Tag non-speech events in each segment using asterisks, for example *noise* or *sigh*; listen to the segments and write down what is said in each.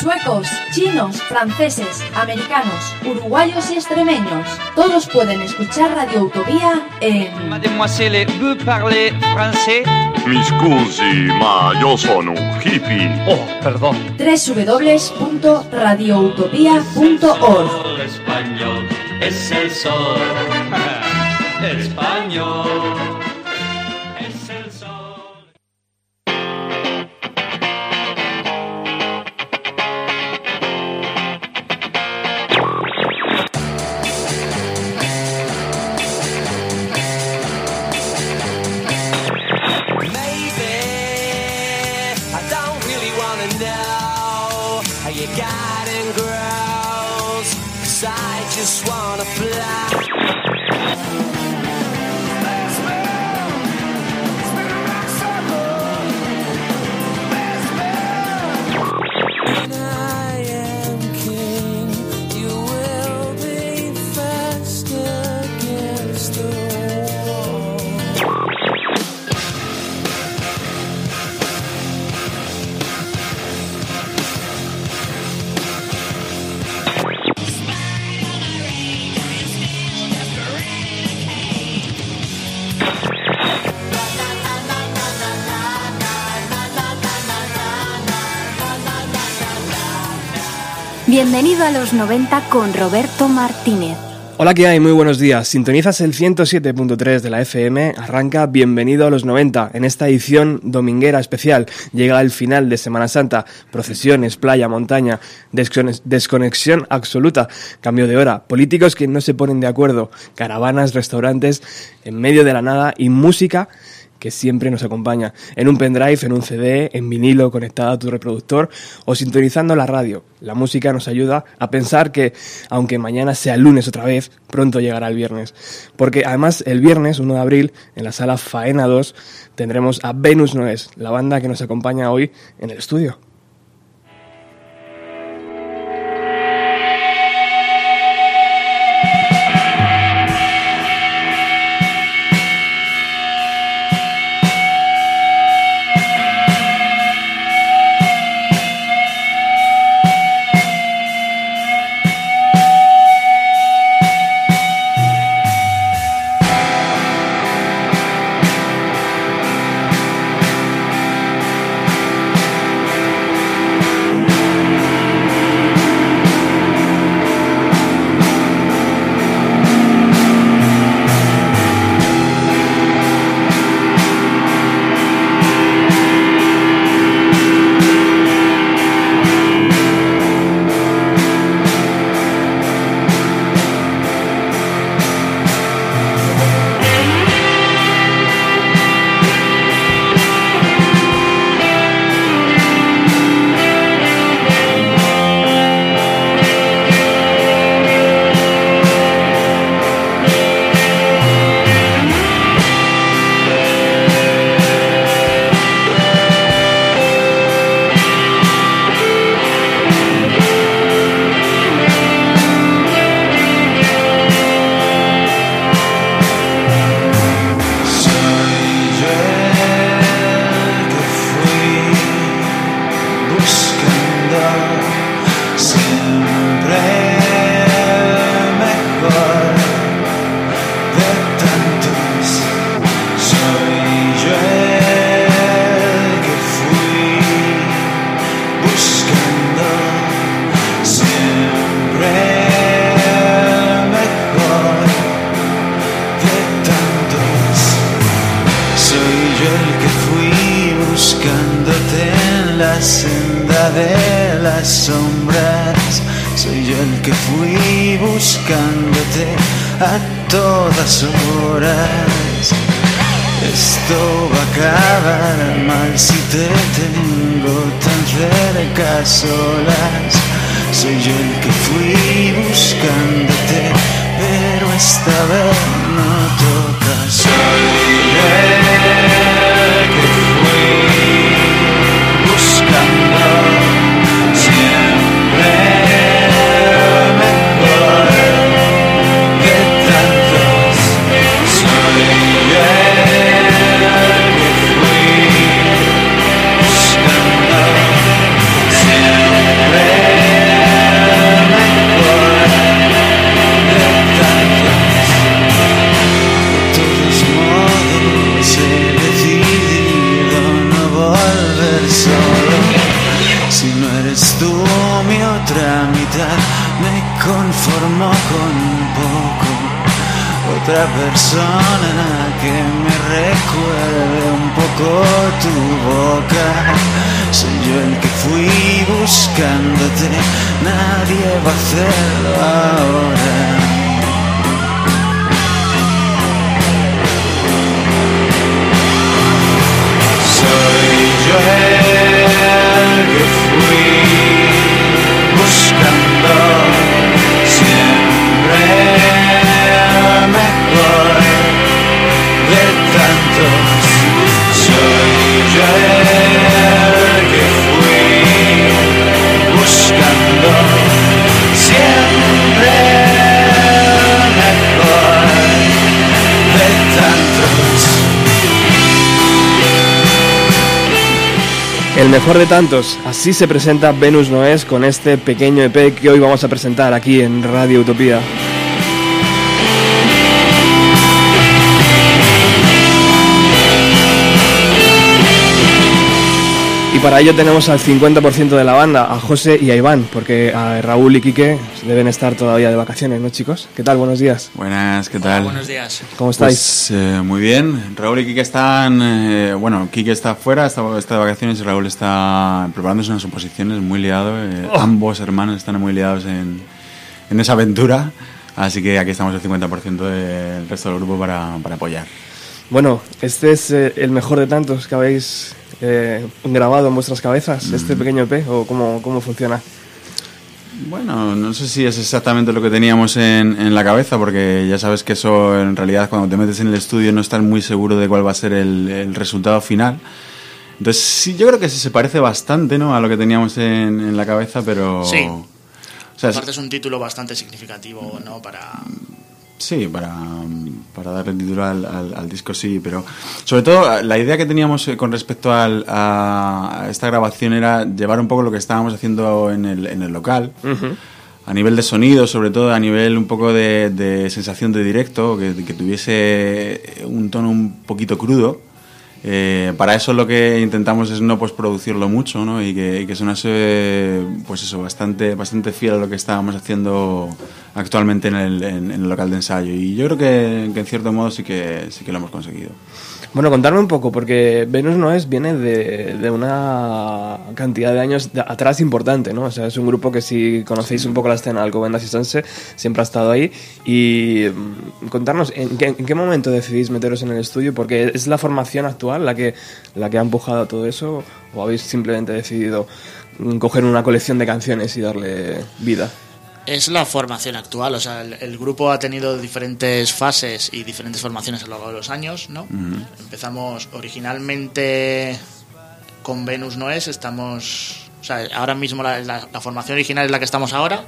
Suecos, chinos, franceses, americanos, uruguayos y extremeños. Todos pueden escuchar Radio Utopía en... Mademoiselle, vous parlez français? Mi scusi, ma yo sono un hippie. Oh, perdón. www.radioutopía.org Español es el sol. *laughs* Español Bienvenido a los 90 con Roberto Martínez. Hola, ¿qué hay? Muy buenos días. Sintonizas el 107.3 de la FM. Arranca Bienvenido a los 90. En esta edición dominguera especial llega el final de Semana Santa. Procesiones, playa, montaña, desconex- desconexión absoluta, cambio de hora, políticos que no se ponen de acuerdo, caravanas, restaurantes en medio de la nada y música que siempre nos acompaña, en un pendrive, en un CD, en vinilo conectado a tu reproductor o sintonizando la radio. La música nos ayuda a pensar que, aunque mañana sea lunes otra vez, pronto llegará el viernes. Porque además el viernes, 1 de abril, en la sala Faena 2, tendremos a Venus Noes, la banda que nos acompaña hoy en el estudio. Mejor de tantos, así se presenta Venus Noes con este pequeño EP que hoy vamos a presentar aquí en Radio Utopía. Para ello tenemos al 50% de la banda, a José y a Iván, porque a Raúl y Quique deben estar todavía de vacaciones, ¿no chicos? ¿Qué tal? Buenos días. Buenas, ¿qué tal? Buenos días. ¿Cómo estáis? Pues, eh, muy bien. Raúl y Kike están. eh, bueno, Kike está fuera, está, está de vacaciones y Raúl está preparándose unas oposiciones, muy liado. eh, Oh. Ambos hermanos están muy liados en, en esa aventura. Así que aquí estamos el 50% del resto del grupo para, para apoyar. Bueno, este es eh, el mejor de tantos que habéis eh, grabado en vuestras cabezas, este pequeño EP, o cómo, cómo funciona. Bueno, no sé si es exactamente lo que teníamos en, en la cabeza, porque ya sabes que eso en realidad cuando te metes en el estudio no estás muy seguro de cuál va a ser el, el resultado final. Entonces sí, yo creo que sí se parece bastante ¿no? a lo que teníamos en, en la cabeza, pero... Sí. O sea, Aparte es un título bastante significativo, ¿no? Para... Sí, para, para darle título al, al- al disco, sí, pero sobre todo la idea que teníamos eh, con respecto al- a, a esta grabación era llevar un poco lo que estábamos haciendo en el, en el local, a nivel de sonido, sobre todo a nivel un poco de, de sensación de directo, que, que tuviese un tono un poquito crudo. Eh, para eso lo que intentamos es no pues producirlo mucho ¿no? y que, y que sonase pues eso bastante bastante fiel a lo que estábamos haciendo actualmente en el, local de ensayo y yo creo que, que en cierto modo sí que sí que lo hemos conseguido Bueno, contarme un poco, porque Venus Noes viene de, de una cantidad de años de- atrás importante, ¿no? O sea, es un grupo que si conocéis un poco la escena Alcobendas y Sanse, siempre ha estado ahí. Y mm, contarnos, ¿en qué, en qué momento decidís meteros en el estudio? Porque es la formación actual la que, la que ha empujado a todo eso, o habéis simplemente decidido mm, coger una colección de canciones y darle vida. Es la formación actual, o sea, el, el grupo ha tenido diferentes fases y diferentes formaciones a lo largo de los años, ¿no? Empezamos originalmente con Venus no es, estamos... O sea, ahora mismo la, la- la formación original es la que estamos ahora,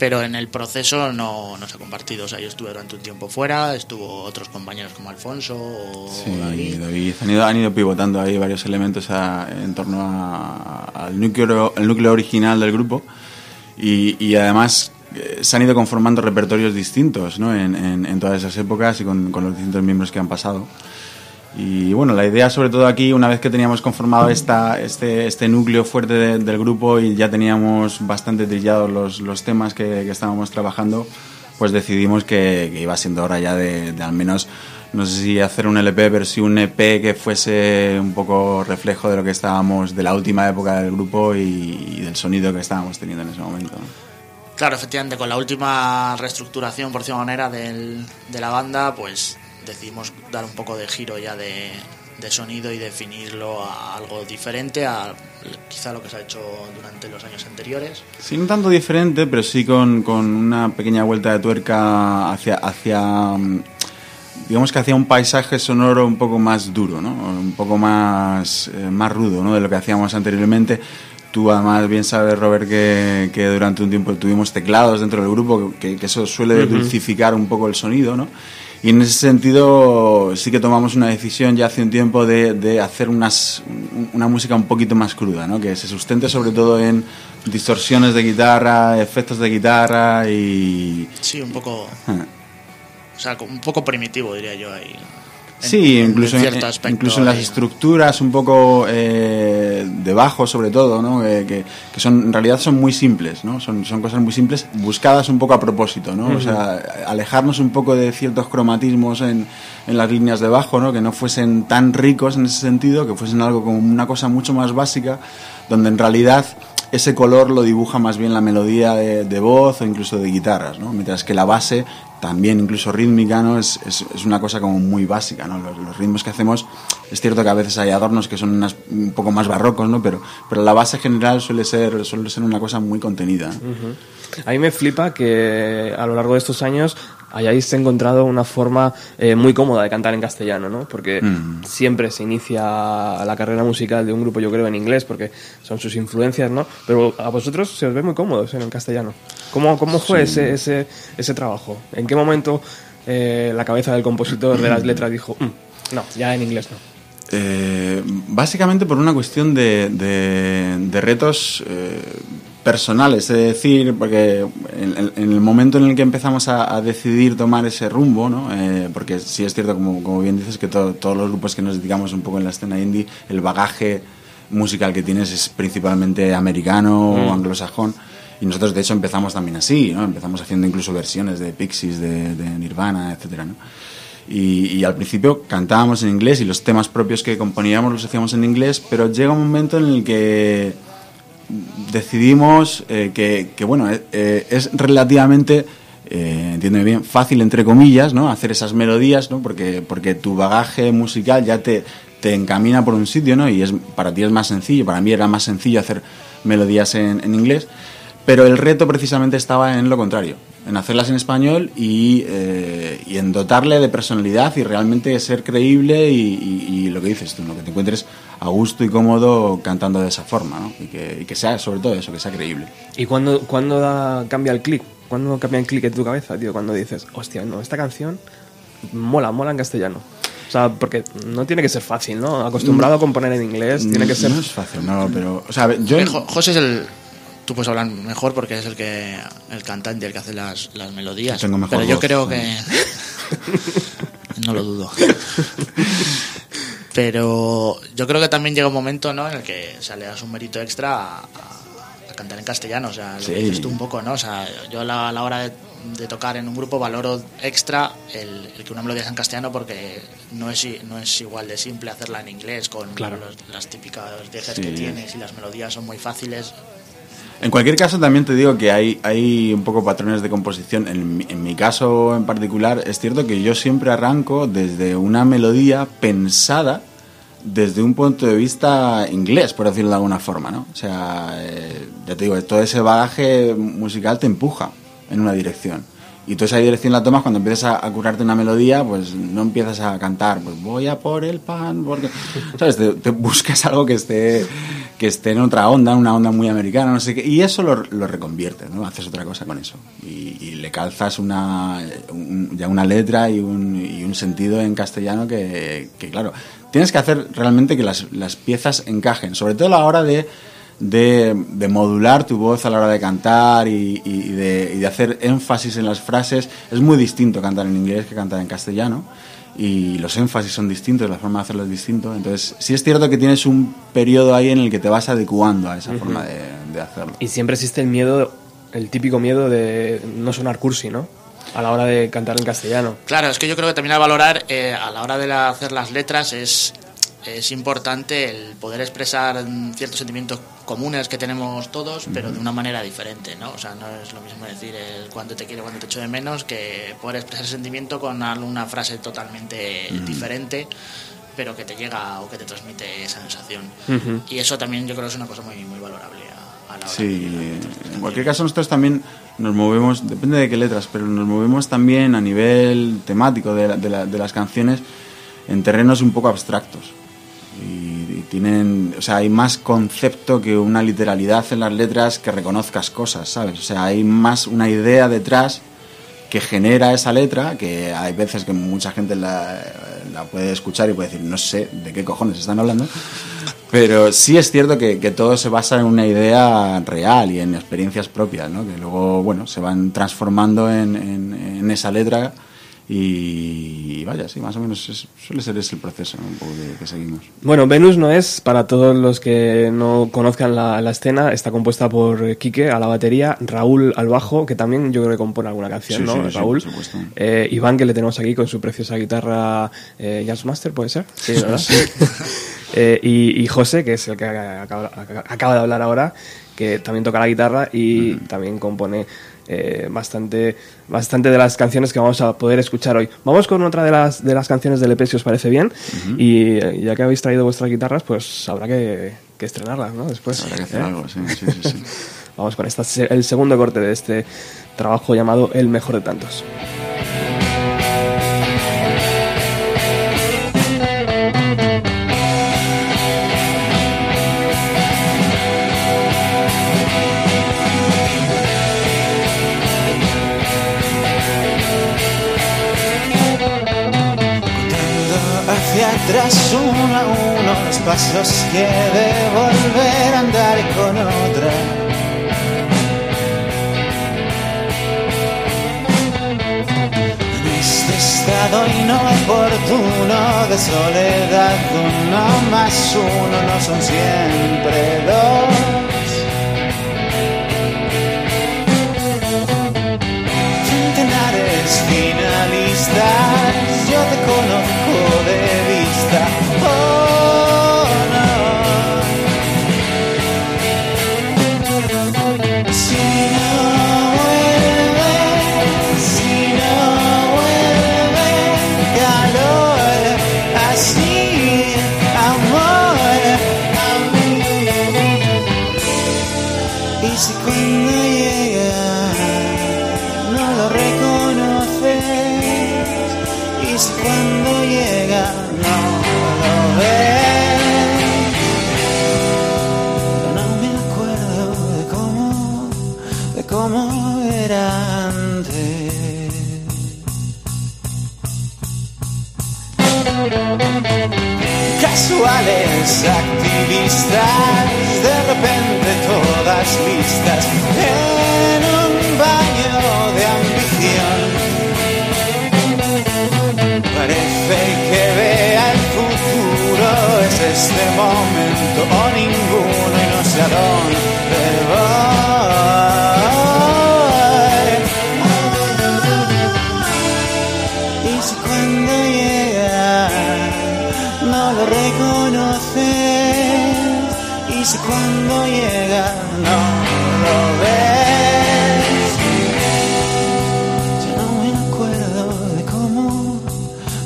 pero en el proceso no, no se ha compartido. O sea, yo estuve durante un tiempo fuera, estuvo otros compañeros como Alfonso o Sí, David. David, han ido, han ido pivotando ahí varios elementos a- en torno a- al, núcleo, el núcleo original del grupo y, además eh, se han ido conformando repertorios distintos ¿no? en, en- todas esas épocas y con, los distintos miembros que han pasado. Y bueno, la idea sobre todo aquí, una vez que teníamos conformado esta, este, este núcleo fuerte de- del grupo y ya teníamos bastante trillados los, los temas que, estábamos trabajando, pues decidimos que, iba siendo hora ya de al menos, no sé si hacer un LP, pero sí un EP que fuese un poco reflejo de lo que estábamos, de la última época del grupo y, y del sonido que estábamos teniendo en ese momento. Claro, efectivamente, con la última reestructuración, por alguna manera, del- de la banda, pues decidimos dar un poco de giro ya de, de sonido y definirlo a algo diferente a quizá lo que se ha hecho durante los años anteriores. Sí, no tanto diferente, pero sí con, con una pequeña vuelta de tuerca hacia, hacia mm, digamos que hacia un paisaje sonoro un poco más duro, ¿no? Un poco más, eh, más rudo, ¿no? De lo que hacíamos anteriormente. Tú además bien sabes, Robert, que, que durante un tiempo tuvimos teclados dentro del grupo, que, que eso suele Ujú. dulcificar un poco el sonido, ¿no? Y en ese sentido sí que tomamos una decisión ya hace un tiempo de, de hacer unas, un- una música un poquito más cruda, ¿no? Que se sustente sobre todo en distorsiones de guitarra, efectos de guitarra y... Sí, un poco, Ah. O sea, un poco primitivo, diría yo ahí. Sí, en- incluso en cierto aspecto incluso en las estructuras un poco eh, de bajo, sobre todo, ¿no? Eh, que, que son en realidad son muy simples, ¿no? Son, son cosas muy simples buscadas un poco a propósito, ¿no? O sea, alejarnos un poco de ciertos cromatismos en, en las líneas de bajo, ¿no? Que no fuesen tan ricos en ese sentido, que fuesen algo como una cosa mucho más básica, donde en realidad ese color lo dibuja más bien la melodía de, de voz o incluso de guitarras, ¿no? Mientras que la base, también incluso rítmica, ¿no? Es, es, es una cosa como muy básica, ¿no? Los, ritmos que hacemos, es cierto que a veces hay adornos que son unas- un poco más barrocos, ¿no? Pero, pero la base general suele ser, suele ser una cosa muy contenida. A mí me flipa que a lo largo de estos años hayáis encontrado una forma eh, muy cómoda de cantar en castellano, ¿no? Porque Mm. siempre se inicia la carrera musical de un grupo, yo creo, en inglés, porque son sus influencias, ¿no? Pero a vosotros se os ve muy cómodos en el castellano. ¿Cómo, cómo fue ese, ese, ese trabajo? ¿En qué momento eh, la cabeza del compositor de las letras dijo, "Mm, no, ya en inglés no? Eh, básicamente por una cuestión de, de- de retos eh, personales, es decir, porque en, el momento en el que empezamos a, a decidir tomar ese rumbo, ¿no? Eh, porque sí es cierto, como, como bien dices, que to- todos los grupos que nos dedicamos un poco en la escena indie, el bagaje musical que tienes es principalmente americano o anglosajón. Y nosotros, de hecho, empezamos también así, ¿no? Empezamos haciendo incluso versiones de Pixies, de, de Nirvana, etcétera, ¿no? Y, y al principio cantábamos en inglés y los temas propios que componíamos los hacíamos en inglés, pero llega un momento en el que decidimos eh, que, bueno, eh, eh, es relativamente, entiéndeme bien, fácil entre comillas, ¿no? Hacer esas melodías, ¿no? Porque, porque tu bagaje musical ya te, te encamina por un sitio, ¿no? Y es, para ti es más sencillo, para mí era más sencillo hacer melodías en, inglés, pero el reto precisamente estaba en lo contrario, en hacerlas en español y, y en dotarle de personalidad y realmente ser creíble y, y- lo que dices tú, ¿no? que te encuentres a gusto y cómodo cantando de esa forma, ¿no? y, que, y que sea sobre todo eso, que sea creíble. ¿Y cuándo, da- cambia el clic? ¿Cuándo cambia el clic en tu cabeza, tío? Cuando dices, hostia, no, esta canción mola, mola en castellano. O sea, porque no tiene que ser fácil, ¿no? Acostumbrado a componer en inglés, tiene que ser... No es fácil, no, pero... O sea, yo... Eh, José es el. Tú puedes hablar mejor porque es el que el cantante, el que hace las, las melodías. Tengo mejor Pero yo creo sí. que. *laughs* no lo dudo. *laughs* Pero yo creo que también llega un momento ¿no? en el que o sea, le das un mérito extra a, a- a cantar en castellano. O sea, lo Sí. que dices tú un poco, ¿no? O sea, yo a la, a la hora de, de tocar en un grupo valoro extra el, el que una melodía sea en castellano porque no es, i- no es igual de simple hacerla en inglés con los- las típicas dejes que tienes y las melodías son muy fáciles. En cualquier caso, también te digo que hay, hay un poco patrones de composición. En en mi caso en particular, es cierto que yo siempre arranco desde una melodía pensada desde un punto de vista inglés, por decirlo de alguna forma, ¿no? O sea, eh, ya te digo, todo ese bagaje musical te empuja en una dirección. Y tú esa dirección la tomas cuando empiezas a, curarte una melodía, pues no empiezas a cantar, pues voy a por el pan, porque, ¿sabes? Te, buscas algo que esté, que esté en otra onda, una onda muy americana, no sé qué, y eso lo, lo reconviertes, ¿no? Haces otra cosa con eso. Y, le calzas una, un- ya una letra y un, y un sentido en castellano que, que, claro, tienes que hacer realmente que las, las piezas encajen, sobre todo a la hora de de, de modular tu voz a la hora de cantar y, de, y de hacer énfasis en las frases. Es muy distinto cantar en inglés que cantar en castellano y los énfasis son distintos, la forma de hacerlo es distinto. Entonces, sí es cierto que tienes un periodo ahí en el que te vas adecuando a esa forma de, de hacerlo. Y siempre existe el miedo, el típico miedo de no sonar cursi, ¿no? A la hora de cantar en castellano. Claro, es que yo creo que también a valorar eh, a la hora de la- hacer las letras es, es importante el poder expresar ciertos sentimientos comunes que tenemos todos, pero de una manera diferente, ¿no? O sea, no es lo mismo decir el cuánto te quiero, cuánto te echo de menos, que poder expresar sentimiento con alguna frase totalmente diferente, pero que te llega o que te transmite esa sensación. Ujú. Y eso también yo creo que es una cosa muy, muy valorable a, a la hora Sí, en cualquier caso nosotros también nos movemos, depende de qué letras, pero nos movemos también a nivel temático de, la- de la- de las canciones en terrenos un poco abstractos. Y, tienen, o sea, hay más concepto que una literalidad en las letras que reconozcas cosas, ¿sabes? O sea, hay más una idea detrás que genera esa letra, que hay veces que mucha gente la, puede escuchar y puede decir, no sé de qué cojones están hablando, pero sí es cierto que, que todo se basa en una idea real y en experiencias propias, ¿no? que luego bueno, se van transformando en esa letra Y, vaya, sí, más o menos es- suele ser ese el proceso ¿no? un poco que, que seguimos. Bueno, Venus no es, para todos los que no conozcan la, la escena, está compuesta por Quique a la batería, Raúl al bajo, que también yo creo que compone alguna canción, Sí, ¿no? sí, sí, Raúl. por supuesto. Eh, Iván, que le tenemos aquí con su preciosa guitarra eh, Jazzmaster, ¿puede ser? Sí, ¿verdad? *laughs* Eh, y, y José, que es el que acaba, acaba de hablar ahora, que también toca la guitarra y también compone eh, bastante, bastante de las canciones que vamos a poder escuchar hoy. Vamos con otra de las, de las canciones del EP, si os parece bien. Y eh, ya que habéis traído vuestras guitarras, pues habrá que, que estrenarlas, ¿no? Después. Habrá que hacer ¿eh? algo, sí, sí, sí, sí. *laughs* Vamos con esta, el segundo corte de este trabajo llamado El mejor de tantos. Atrás uno a uno los pasos que de volver a andar con otra. En este estado inoportuno de soledad, uno más uno no son siempre dos. finalistas, yo te conozco de vista. Oh, casuales activistas de repente todas listas en un baño de ambición. Parece que vea el futuro es este momento o ninguno y no sé a dónde y si cuando llega no lo reconoces. Y si cuando llega no lo ves ya no me acuerdo de cómo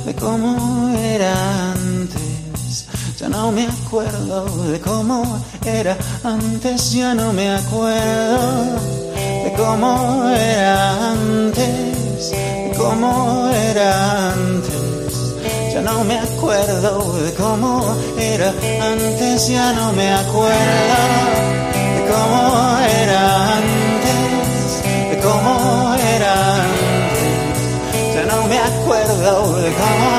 de cómo era antes. Ya no me acuerdo de cómo era antes ya no me acuerdo de cómo era antes de cómo era antes no me acuerdo de cómo era antes, ya no me acuerdo de cómo era antes, de cómo era antes. Ya no me acuerdo de cómo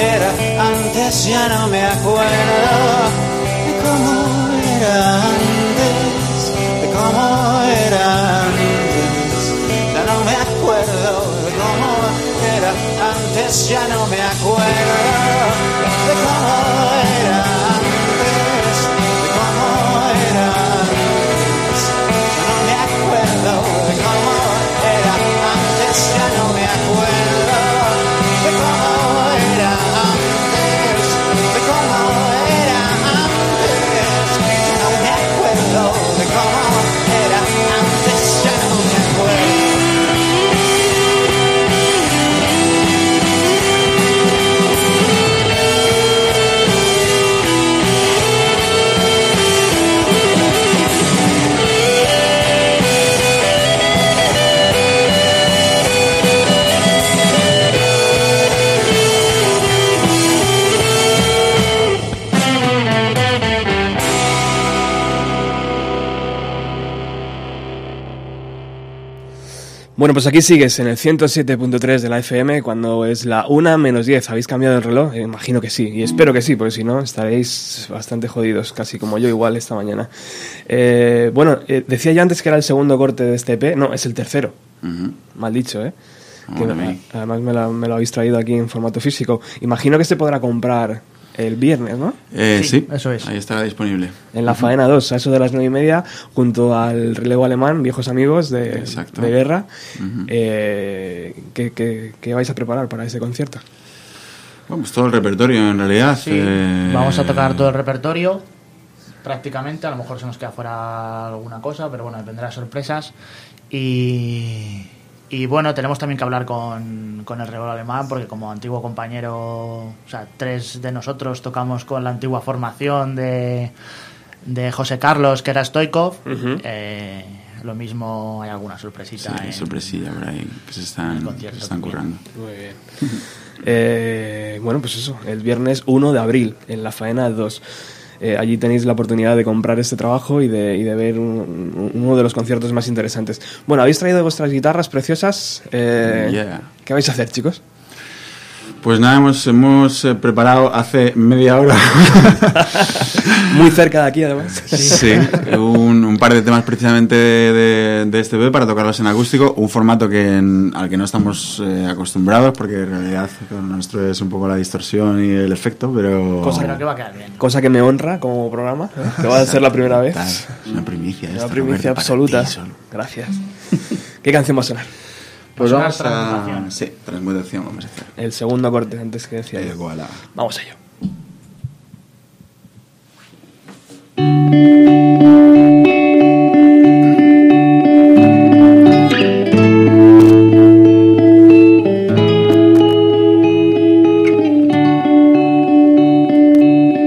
era antes, ya no me acuerdo de cómo era antes, de cómo era antes. Ya no me acuerdo de cómo antes, ya no me acuerdo de cómo era Bueno, pues aquí sigues en el 107.3 de la FM cuando es la 1 menos 10. ¿Habéis cambiado el reloj? Eh, imagino que sí, y espero que sí, porque si no estaréis bastante jodidos, casi como yo igual esta mañana. Eh, bueno, eh, decía yo antes que era el segundo corte de este EP, no, es el tercero. Ujú. Mal dicho, ¿eh? Que además me, la- me lo habéis traído aquí en formato físico. Imagino que se podrá comprar el viernes, ¿no? Eh, Sí, sí, eso es. Ahí estará disponible. En la faena 2, a eso de las 9 y media, junto al relevo alemán, viejos amigos de, Exacto. de guerra. Ujú. Eh, ¿qué, qué, qué vais a preparar para ese concierto? Bueno, pues todo el repertorio en realidad. Sí, eh, vamos a tocar todo el repertorio, prácticamente. A lo mejor se nos queda fuera alguna cosa, pero bueno, vendrá sorpresas. Y, y bueno, tenemos también que hablar con, con el Rebol Alemán, porque como antiguo compañero, o sea, tres de nosotros tocamos con la antigua formación de, de José Carlos, que era Stoikov. Eh, lo mismo hay alguna Sí, sorpresita. en- sorpresilla por ahí que se están, se están currando. Muy bien. *laughs* Eh, bueno, pues eso, el viernes 1 de abril, en la faena 2. Eh, allí tenéis la oportunidad de comprar este trabajo y de, y de ver un- un- uno de los conciertos más interesantes. Bueno, habéis traído vuestras guitarras preciosas. eh, Yeah. ¿Qué vais a hacer, chicos? Pues nada, hemos, hemos eh, preparado hace media hora *laughs* Muy cerca de aquí, además. sí, un, un par de temas precisamente de, de, de este EP para tocarlos en acústico, un formato que en- al que no estamos eh, acostumbrados porque en realidad con nuestro es un poco la distorsión y el efecto, pero... Cosa Pero que va a quedar bien. Cosa que me honra como programa, que va a ser la primera vez. Tal, Es una primicia. Una esta, primicia Roberto, absoluta. Gracias. ¿Qué canción va a sonar? Pues vamos a... transmutación. Sí, transmutación vamos a hacer. El segundo corte antes que decía Eh, voilà. Vamos a ello.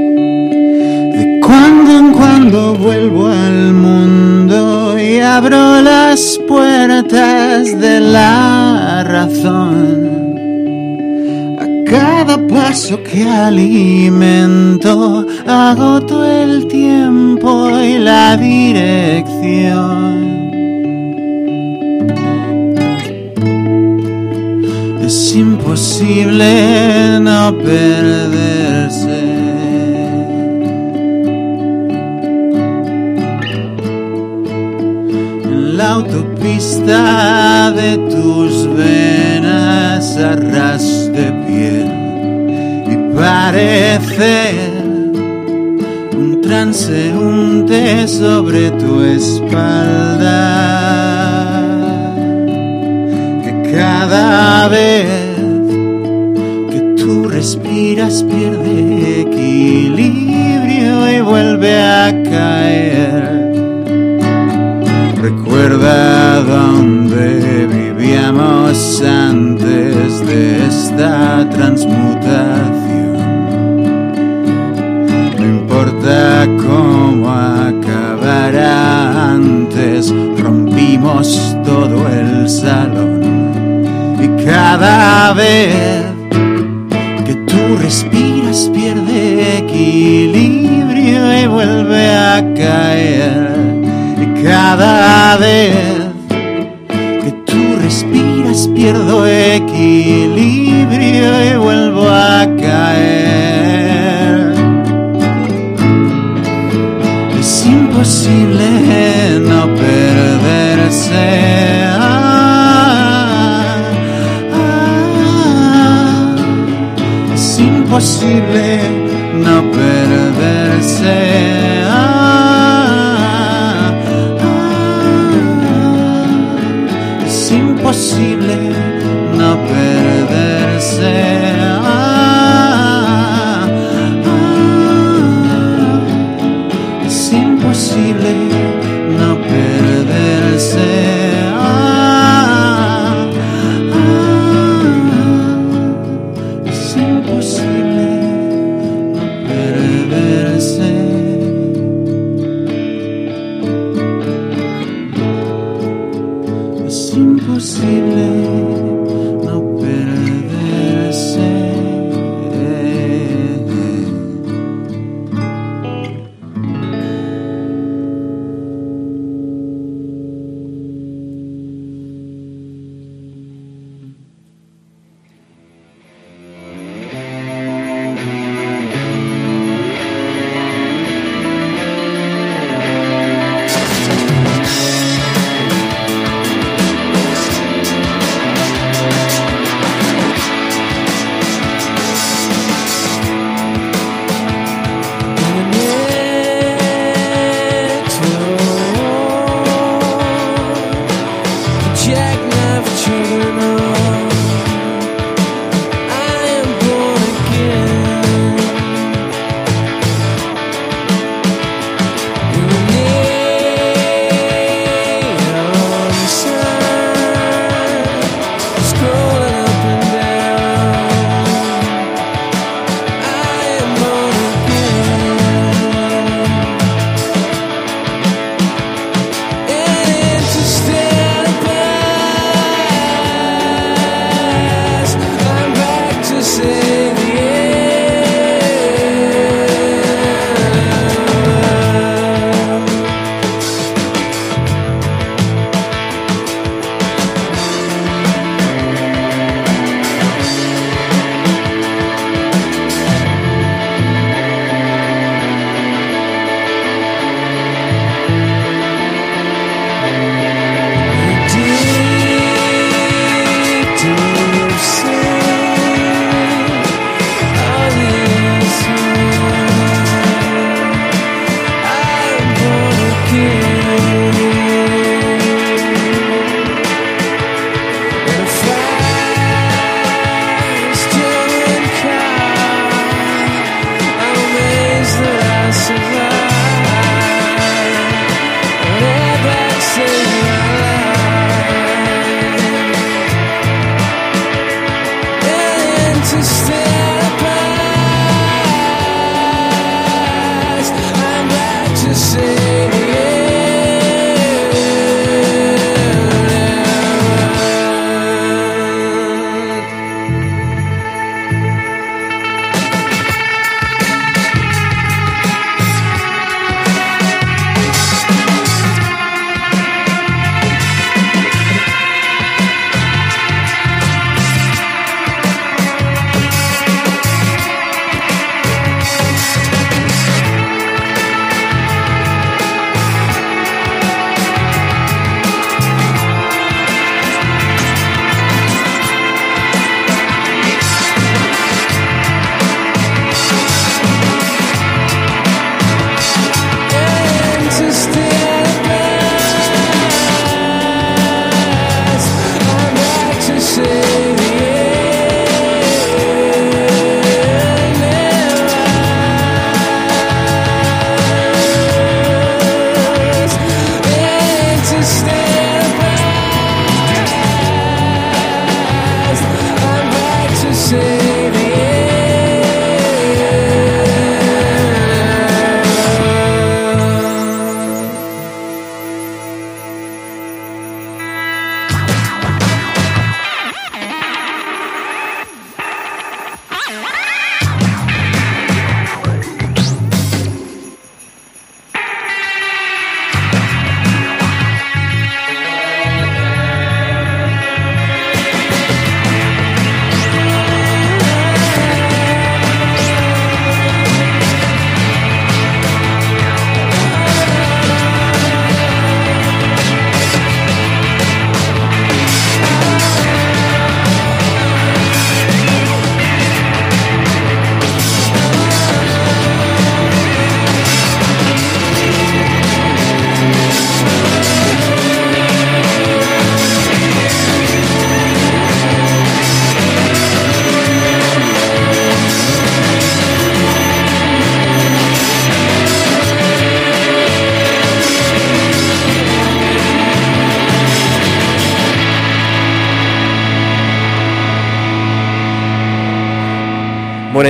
De cuando en cuando vuelvo al mundo y abro las puertas de la razón. A cada paso que alimento, agoto el tiempo y la dirección. Es imposible no perderse. La autopista de tus venas a de piel y parecer un transeúnte sobre tu espalda que cada vez que tú respiras pierde equilibrio y vuelve a caer. Recuerda dónde vivíamos antes de esta transmutación. No importa cómo acabará antes, rompimos todo el salón. Y cada vez que tú respiras pierde equilibrio y vuelve a caer. Cada vez que tú respiras pierdo equilibrio y vuelvo a caer. Es imposible no perderse. Es imposible no perderse.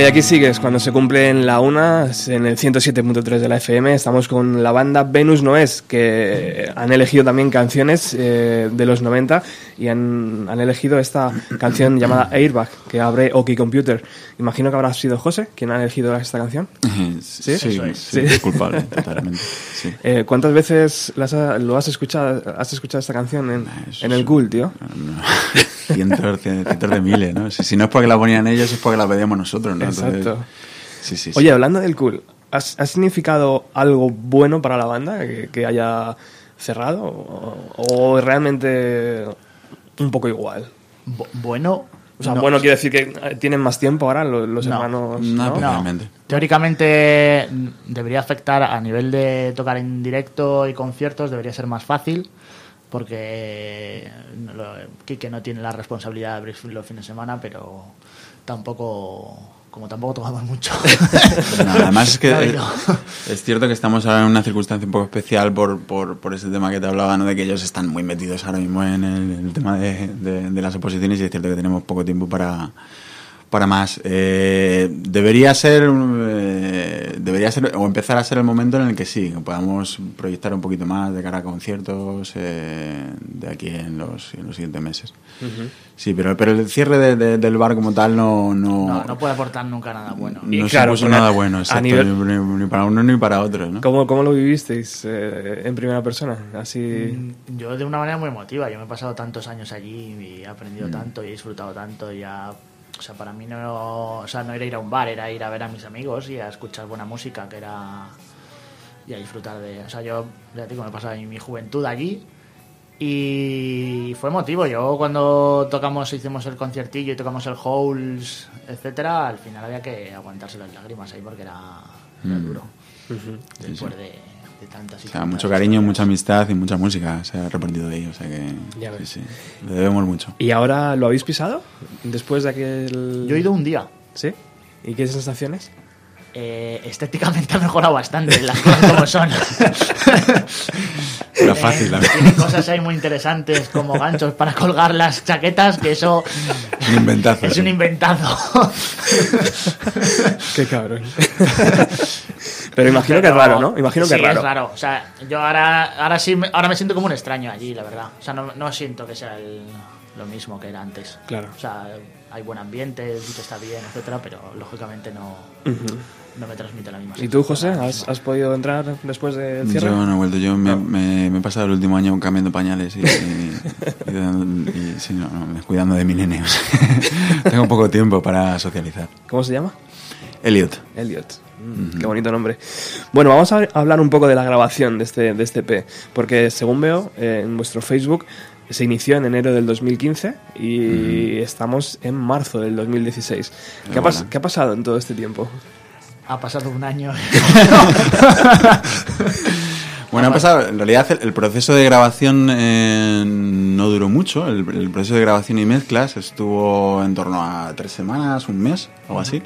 Aquí sigues, cuando se cumple en la una, en el 107.3 de la FM, estamos con la banda Venus Noes, que han elegido también canciones eh, de los 90 y han, han elegido esta canción llamada Airbag, que abre OK Computer. Imagino que habrá sido José quien ha elegido esta canción. *laughs* Sí, ¿Sí? sí, Eso es. sí, Sí. culpable, totalmente. Sí. *laughs* Eh, ¿Cuántas veces las ha- lo has escuchado, has escuchado esta canción en, en el cool, tío? *laughs* Cientos, cientos de miles, ¿no? Si, si no es porque la ponían ellos, es porque la pedíamos nosotros, ¿no? Entonces, Exacto. sí, sí, sí. Oye, hablando del cool, ¿has, has significado algo bueno para la banda que, que haya cerrado? ¿O, o realmente un poco igual? Bu- bueno. O sea, no. bueno, quiere decir que eh, tienen más tiempo ahora los, los No. hermanos. No, ¿no? No. Teóricamente mm, debería afectar a nivel de tocar en directo y conciertos, debería ser más fácil, porque Quique no tiene la responsabilidad de abrir los fines de semana, pero tampoco, como tampoco tocamos mucho. *laughs* No, además es que *laughs* No, es cierto que estamos ahora en una circunstancia un poco especial por, por, por ese tema que te hablaba, ¿no? de que ellos están muy metidos ahora mismo en el, tema de, de- de las oposiciones y es cierto que tenemos poco tiempo para, para más. Eh, debería ser eh, debería ser o empezar a ser el momento en el que sí, que podamos proyectar un poquito más de cara a conciertos eh, de aquí en los, en los siguientes meses. Sí, pero, pero el cierre de- de- del bar como tal no... no, No, no puede aportar nunca nada bueno. no Y claro, supuso nada bueno, exacto, nivel- ni, ni para uno ni para otro, ¿no? ¿Cómo, cómo lo vivisteis eh, en primera persona? Así. Mm, Yo de una manera muy emotiva, yo me he pasado tantos años allí y he aprendido tanto y he disfrutado tanto y ya, o sea, para mí no, o sea, no era ir a un bar, era ir a ver a mis amigos y a escuchar buena música, que era y a disfrutar de, o sea, yo ya te digo, me he pasado mi juventud allí y fue emotivo. Yo cuando tocamos, hicimos el conciertillo y tocamos el Holes, etcétera, al final había que aguantarse las lágrimas ahí porque era, era Mm. duro. Después de, de tantas y O sea, tantas mucho cariño, historias. mucha amistad y mucha música se ha repartido de ahí, o sea que Ya sí, ves. sí, le debemos mucho. ¿Y ahora lo habéis pisado? Después de aquel. Yo he ido un día. ¿Sí? ¿Y qué sensaciones? Eh, estéticamente ha mejorado bastante las cosas como son. Era fácil, Eh, tiene cosas ahí muy interesantes como ganchos para colgar las chaquetas, que eso Un inventazo. es sí. un inventazo. Qué cabrón. Pero imagino que es raro, ¿no? Imagino que sí, es raro. O sea, yo ahora, ahora sí, me- ahora me siento como un extraño allí, la verdad. O sea, no, no siento que sea el- lo mismo que era antes. Claro. O sea, hay buen ambiente, el sitio está bien, etcétera, pero lógicamente no, no me transmite la misma. ¿Y tú, José? ¿Has, has podido entrar después del cierre? Yo no he vuelto, yo me, me- me he pasado el último año cambiando pañales y, y- *laughs* y- y- sí, no, no, cuidando de mi nene. o sea, *laughs* tengo poco tiempo para socializar. ¿Cómo se llama? Elliot. Elliot. Mm, Qué bonito nombre. Bueno, vamos a hablar un poco de la grabación de este, de este EP, porque según veo eh, en vuestro Facebook se inició en enero del 2015 y estamos en marzo del 2016. ¿Qué ha, qué ha pasado en todo este tiempo? Ha pasado un año. *laughs* Bueno, ha pasado, en realidad el, el proceso de grabación eh, no duró mucho. El, el proceso de grabación y mezclas estuvo en torno a tres semanas, un mes, algo así.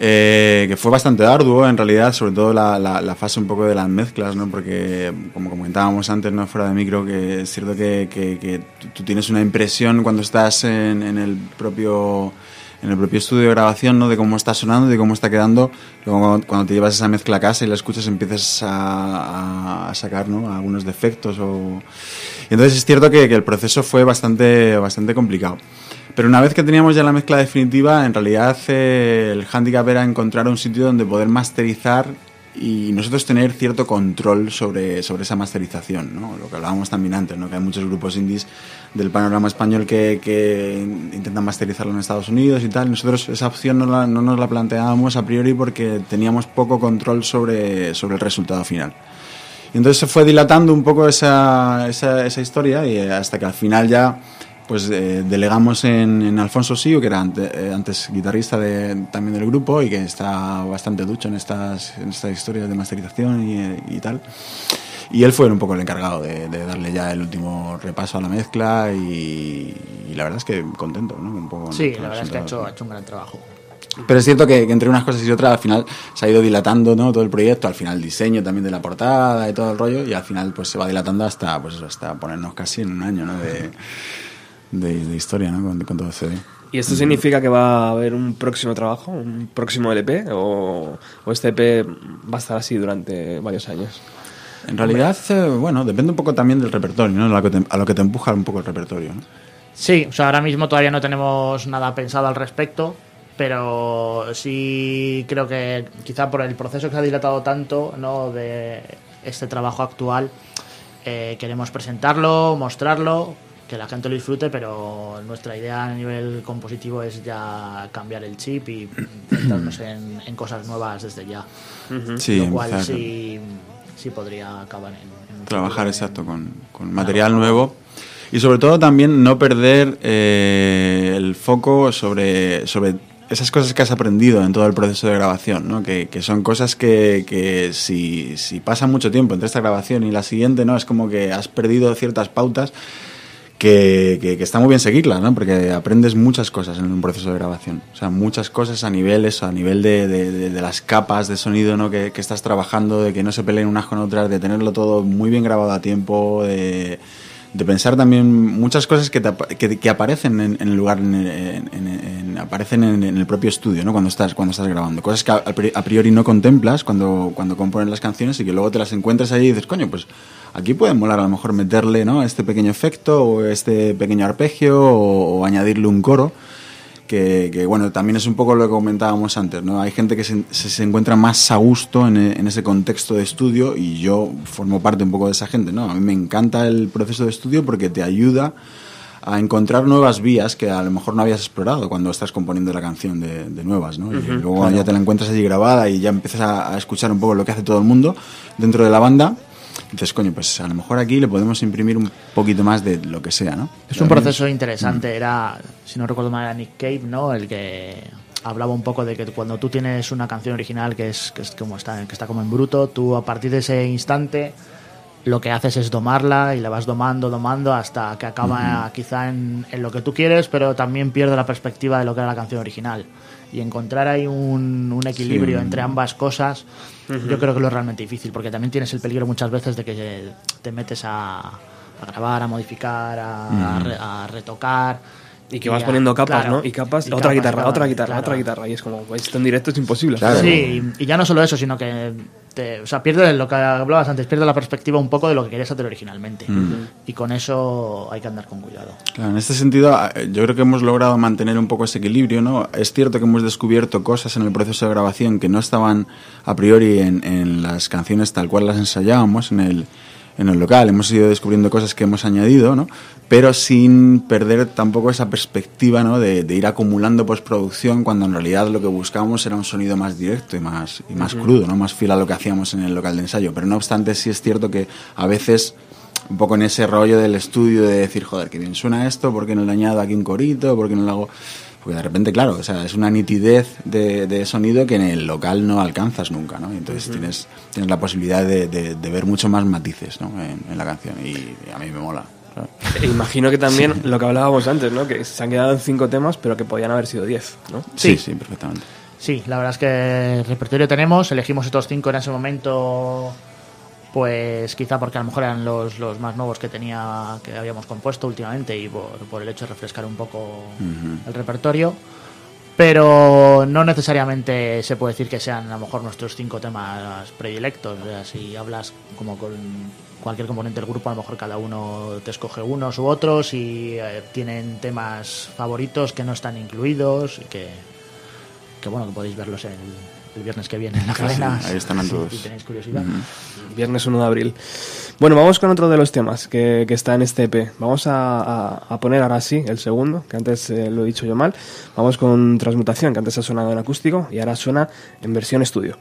Eh, que fue bastante arduo, en realidad, sobre todo la, la- la fase un poco de las mezclas, ¿no? Porque, como comentábamos antes, no fuera de micro, que es cierto que, que- que tú- tienes una impresión cuando estás en, en el propio en el propio estudio de grabación, ¿no? De cómo está sonando, de cómo está quedando. Luego cuando, te llevas esa mezcla a casa y la escuchas empiezas a, sacar, ¿no? Algunos defectos. Y entonces es cierto que, que el proceso fue bastante, bastante complicado. Pero una vez que teníamos ya la mezcla definitiva, en realidad eh, el handicap era encontrar un sitio donde poder masterizar y nosotros tener cierto control sobre, sobre esa masterización, ¿no? Lo que hablábamos también antes, ¿no? Que hay muchos grupos indies del panorama español que, que intentan masterizarlo en Estados Unidos y tal. Nosotros esa opción no, la- no nos la planteábamos a priori porque teníamos poco control sobre, sobre el resultado final. Y entonces se fue dilatando un poco esa, esa, esa historia y hasta que al final ya pues eh, delegamos en, en Alfonso Siu, que era ante- eh, antes guitarrista de, también del grupo y que está bastante ducho en estas, en estas historias de masterización y, y tal. Y él fue un poco el encargado de, de darle ya el último repaso a la mezcla y, y la verdad es que contento, ¿no? Un poco Sí, la verdad es que ha hecho, ha hecho un gran trabajo. Pero es cierto que, que entre unas cosas y otras al final se ha ido dilatando ¿no? todo el proyecto, al final el diseño también de la portada y todo el rollo, y al final pues se va dilatando hasta pues eso, hasta ponernos casi en un año ¿no? de, de, de historia ¿no? con, con todo ese CD. ¿Y esto significa que va a haber un próximo trabajo, un próximo LP? ¿O, o este EP va a estar así durante varios años? En realidad, eh, bueno, depende un poco también del repertorio, ¿no? a, lo que te, a lo que te empuja un poco el repertorio. ¿no? Sí, o sea, ahora mismo todavía no tenemos nada pensado al respecto, pero sí creo que quizá por el proceso que se ha dilatado tanto ¿no? de este trabajo actual, eh, queremos presentarlo, mostrarlo, que la gente lo disfrute, pero nuestra idea a nivel compositivo es ya cambiar el chip y centrarnos en, en cosas nuevas desde ya. Sí, lo cual empezar sí, sí podría acabar en, en trabajar futuro exacto con, con material nuevo y sobre todo también no perder eh, el foco sobre, sobre esas cosas que has aprendido en todo el proceso de grabación, ¿no? que, que son cosas que, que si, si pasa mucho tiempo entre esta grabación y la siguiente, ¿no? es como que has perdido ciertas pautas que, que- que está muy bien seguirlas, ¿no? Porque aprendes muchas cosas en un proceso de grabación. O sea, muchas cosas a a nivel de, de- de- de las capas de sonido ¿no? que, que estás trabajando, de que no se peleen unas con otras, de tenerlo todo muy bien grabado a tiempo, de, de pensar también muchas cosas que, te que, que aparecen en, en el lugar, en, en- en- en- aparecen en, el propio estudio, ¿no? Cuando estás, cuando estás grabando. Cosas que a, a pri- a priori no contemplas cuando, cuando compones las canciones y que luego te las encuentras ahí y dices, coño, pues aquí puede molar a lo mejor meterle, ¿no? Este pequeño efecto o este pequeño arpegio o añadirle un coro. Que, que, bueno, también es un poco lo que comentábamos antes, ¿no? Hay gente que se, se- encuentra más a gusto en, en ese contexto de estudio y yo formo parte un poco de esa gente, ¿no? A mí me encanta el proceso de estudio porque te ayuda a encontrar nuevas vías que a lo mejor no habías explorado cuando estás componiendo la canción de, de nuevas, ¿no? Y luego claro. ya te la encuentras allí grabada y ya empiezas a, a escuchar un poco lo que hace todo el mundo dentro de la banda. Dices, coño, pues a lo mejor aquí le podemos imprimir un poquito más de lo que sea, ¿no? Es un proceso interesante. Era, si no recuerdo mal, era Nick Cave, ¿no? El que hablaba un poco de que cuando tú tienes una canción original que es, que es como está, que está como en bruto, tú a partir de ese instante lo que haces es domarla y la vas domando, domando hasta que acaba quizá en, en lo que tú quieres, pero también pierde la perspectiva de lo que era la canción original. Y encontrar ahí un, un equilibrio Sí. entre ambas cosas, yo creo que lo es realmente difícil, porque también tienes el peligro muchas veces de que te metes a, a grabar, a modificar, a, a re- a retocar. Y que vas a- poniendo capas, claro, ¿no? Y capas, y otra capas, guitarra, capas, otra guitarra, claro. otra guitarra. Y es como, pues, esto en directo es imposible. Claro. Sí, y, y ya no solo eso, sino que te, o sea, pierde lo que hablabas antes, pierde la perspectiva un poco de lo que querías hacer originalmente. Y con eso hay que andar con cuidado. Claro, en este sentido, eh, yo creo que hemos logrado mantener un poco ese equilibrio, ¿no? Es cierto que hemos descubierto cosas en el proceso de grabación que no estaban a priori en, en las canciones tal cual las ensayábamos en el, en el local. Hemos ido descubriendo cosas que hemos añadido, ¿no? Pero sin perder tampoco esa perspectiva, ¿no? De, de ir acumulando postproducción cuando en realidad lo que buscábamos era un sonido más directo y más, y más crudo, ¿no? Más fiel a lo que hacíamos en el local de ensayo. Pero no obstante, sí es cierto que a veces un poco en ese rollo del estudio de decir, joder, que bien suena esto, ¿por qué no le añado aquí un corito? ¿Por qué no le hago...? Porque de repente, claro, o sea, es una nitidez de, de sonido que en el local no alcanzas nunca, ¿no? Entonces tienes, tienes la posibilidad de, de- de ver mucho más matices, ¿no? En, en la canción y, a mí me mola. claro. E imagino que también lo que hablábamos antes, ¿no? Que se han quedado en cinco temas, pero que podían haber sido diez, ¿no? Sí, Sí. sí, perfectamente. Sí, la verdad es que repertorio tenemos, elegimos estos cinco en ese momento, pues quizá porque a lo mejor eran los, los más nuevos que tenía, que habíamos compuesto últimamente y por, por el hecho de refrescar un poco el repertorio. Pero no necesariamente se puede decir que sean a lo mejor nuestros cinco temas predilectos. O sea, si hablas como con cualquier componente del grupo, a lo mejor cada uno te escoge unos u otros y eh, tienen temas favoritos que no están incluidos y que, que bueno, que podéis verlos el, el viernes que viene en la Sí, cadena. ahí están si- todos. Si tenéis curiosidad. Viernes 1 de abril. Bueno, vamos con otro de los temas que, que está en este EP. Vamos a, a- a poner ahora sí el segundo, que antes eh, lo he dicho yo mal. Vamos con Transmutación, que antes ha sonado en acústico y ahora suena en versión estudio.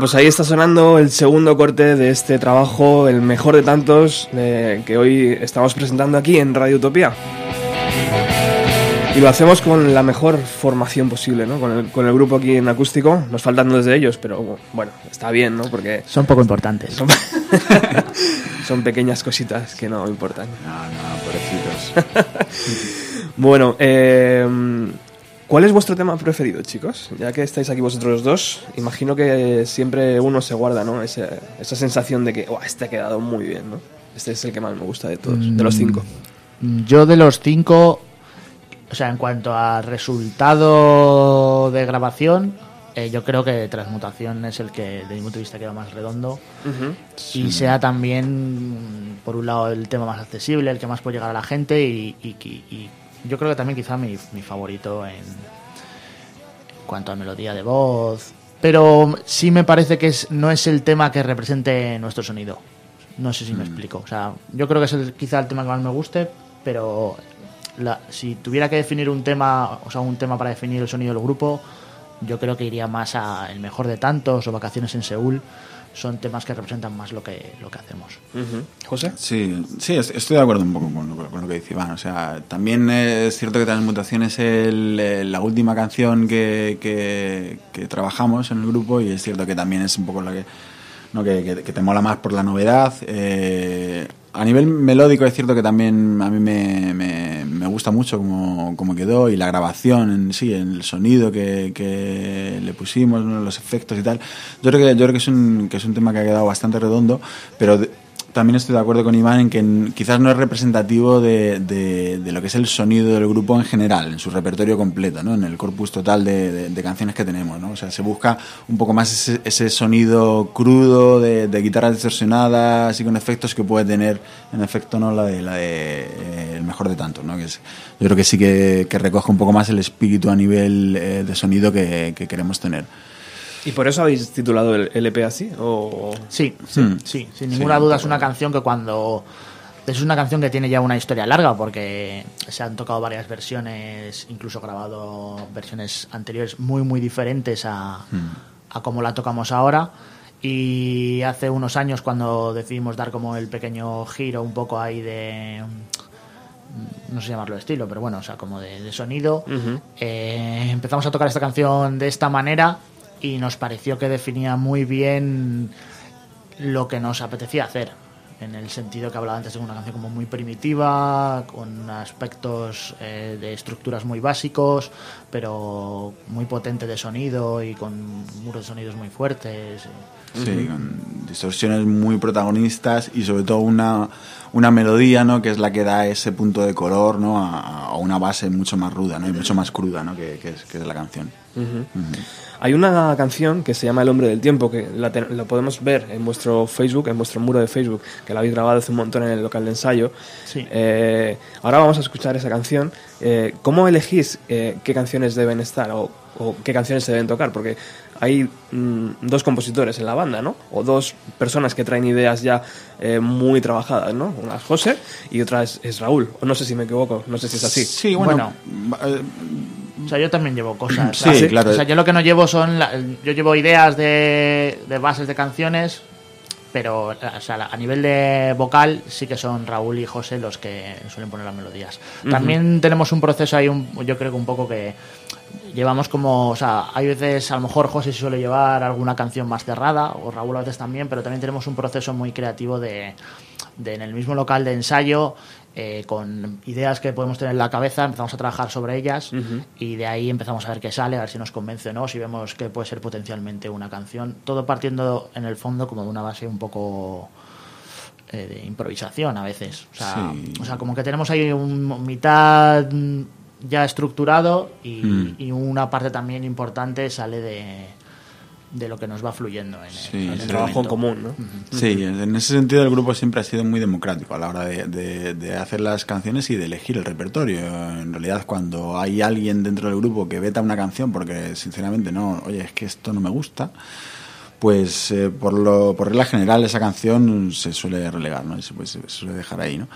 Bueno, pues ahí está sonando el segundo corte de este trabajo, el mejor de tantos, eh, que hoy estamos presentando aquí en Radio Utopía. Y lo hacemos con la mejor formación posible, ¿no? Con el, con el grupo aquí en acústico. Nos faltan dos de ellos, pero bueno, está bien, ¿no? Porque Son poco importantes. son, *laughs* son pequeñas cositas que no importan. No, no, pobrecitos. *laughs* Bueno, eh, ¿cuál es vuestro tema preferido, chicos? Ya que estáis aquí vosotros dos, imagino que siempre uno se guarda, ¿no? Ese- esa sensación de que, "Buah, este ha quedado muy bien, ¿no? Este es el que más me gusta de todos, de los cinco. Yo de los cinco, o sea, en cuanto a resultado de grabación, eh, yo creo que Transmutación es el que, desde mi punto de vista, queda más redondo. Y sea también, por un lado, el tema más accesible, el que más puede llegar a la gente. Y, y- y- y yo creo que también quizá mi, mi favorito en, en cuanto a melodía de voz. Pero sí me parece que es, no es el tema que represente nuestro sonido. No sé si me explico. O sea, yo creo que es el- quizá el tema que más me guste, pero la- si tuviera que definir un tema, o sea, un tema para definir el sonido del grupo, yo creo que iría más a El mejor de tantos o Vacaciones en Seúl. Son temas que representan más lo que, lo que hacemos. ¿José? Sí, sí, est- estoy de acuerdo un poco con lo, con lo que dice Iván. O sea, también es cierto que Transmutación es el, eh, la última canción que, que, que trabajamos en el grupo y es cierto que también es un poco la que, ¿no? que, que- que te mola más por la novedad. Eh, a nivel melódico es cierto que también a mí me, me, gusta mucho cómo, cómo quedó y la grabación en sí, el sonido que, que le pusimos, los efectos y tal. Yo creo que, yo creo que, es un, que es un tema que ha quedado bastante redondo, pero también estoy de acuerdo con Iván en que quizás no es representativo de, de- lo que es el sonido del grupo en general, en su repertorio completo, ¿no? en el corpus total de, canciones que tenemos. ¿no? O sea, se busca un poco más ese, ese sonido crudo de, guitarras distorsionadas y con efectos que puede tener, en efecto, ¿no? la de, la eh, el mejor de tantos. ¿no? Que es- yo creo que sí que, recoge un poco más el espíritu a nivel eh, de sonido que queremos tener. ¿Y por eso habéis titulado el LP así? ¿O... Sí, sí, Hmm. sí, sin ninguna un duda es una canción que cuando... Es una canción que tiene ya una historia larga porque se han tocado varias versiones, incluso grabado versiones anteriores muy, muy diferentes a, a como la tocamos ahora. Y hace unos años cuando decidimos dar como el pequeño giro un poco ahí de... No sé llamarlo de estilo, pero bueno, o sea, como de, de sonido. Eh, empezamos a tocar esta canción de esta manera y nos pareció que definía muy bien lo que nos apetecía hacer. En el sentido que hablaba antes de una canción como muy primitiva, con aspectos eh, de estructuras muy básicos, pero muy potente de sonido y con muros de sonidos muy fuertes. Sí, con distorsiones muy protagonistas y sobre todo una, una melodía, ¿no? Que es la que da ese punto de color, ¿no? A, a una base mucho más ruda, ¿no? Y mucho más cruda, ¿no? Que, que es, que es la canción. Hay una canción que se llama El hombre del tiempo, que la, te- la podemos ver en vuestro Facebook, en vuestro muro de Facebook, que la habéis grabado hace un montón en el local de ensayo. Sí. Eh, ahora vamos a escuchar esa canción. Eh, ¿Cómo elegís eh, qué canciones deben estar o, o qué canciones se deben tocar? Porque hay mm, dos compositores en la banda, ¿no? O dos personas que traen ideas ya eh, muy trabajadas, ¿no? Una es José y otra es, es Raúl. O no sé si me equivoco, no sé si es así. Sí, bueno. eh, O sea, yo también llevo cosas. *clears throat* Sí, o sea, claro. O sea, yo lo que no llevo son. la- yo llevo ideas de, de bases de canciones, pero o sea, a nivel de vocal sí que son Raúl y José los que suelen poner las melodías. También tenemos un proceso ahí, un- yo creo que un poco que llevamos como, o sea, hay veces a lo mejor José suele llevar alguna canción más cerrada, o Raúl a veces también, pero también tenemos un proceso muy creativo de, de en el mismo local de ensayo, eh, con ideas que podemos tener en la cabeza, empezamos a trabajar sobre ellas y de ahí empezamos a ver qué sale, a ver si nos convence o no, si vemos que puede ser potencialmente una canción, todo partiendo en el fondo como de una base un poco eh, de improvisación a veces. O sea, Sí. o sea, como que tenemos ahí un mitad ya estructurado y, Mm. y una parte también importante sale de, de lo que nos va fluyendo en el, Sí, en el sí. El trabajo en común, ¿no? Sí, en ese sentido el grupo siempre ha sido muy democrático a la hora de, de- de hacer las canciones y de elegir el repertorio. En realidad, cuando hay alguien dentro del grupo que veta una canción porque sinceramente no, oye, es que esto no me gusta, pues eh, por, lo, por regla general esa canción se suele relegar, ¿no? Se, pues, se suele dejar ahí, ¿no?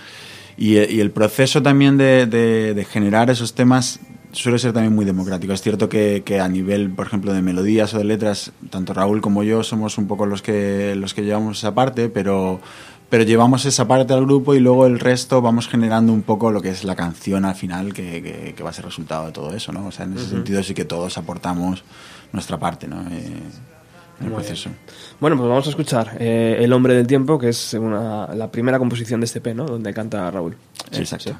Y, eh, y el proceso también de, de- de generar esos temas suele ser también muy democrático. Es cierto que, que a nivel, por ejemplo, de melodías o de letras, tanto Raúl como yo somos un poco los que, los que llevamos esa parte, pero, pero llevamos esa parte al grupo y luego el resto vamos generando un poco lo que es la canción al final, que, que- que va a ser resultado de todo eso, ¿no? O sea, en ese sentido sí que todos aportamos nuestra parte, ¿no? Eh, Bueno, pues vamos a escuchar eh, El hombre del tiempo, que es una- la primera composición de este P, ¿no? Donde canta Raúl. Sí, exacto.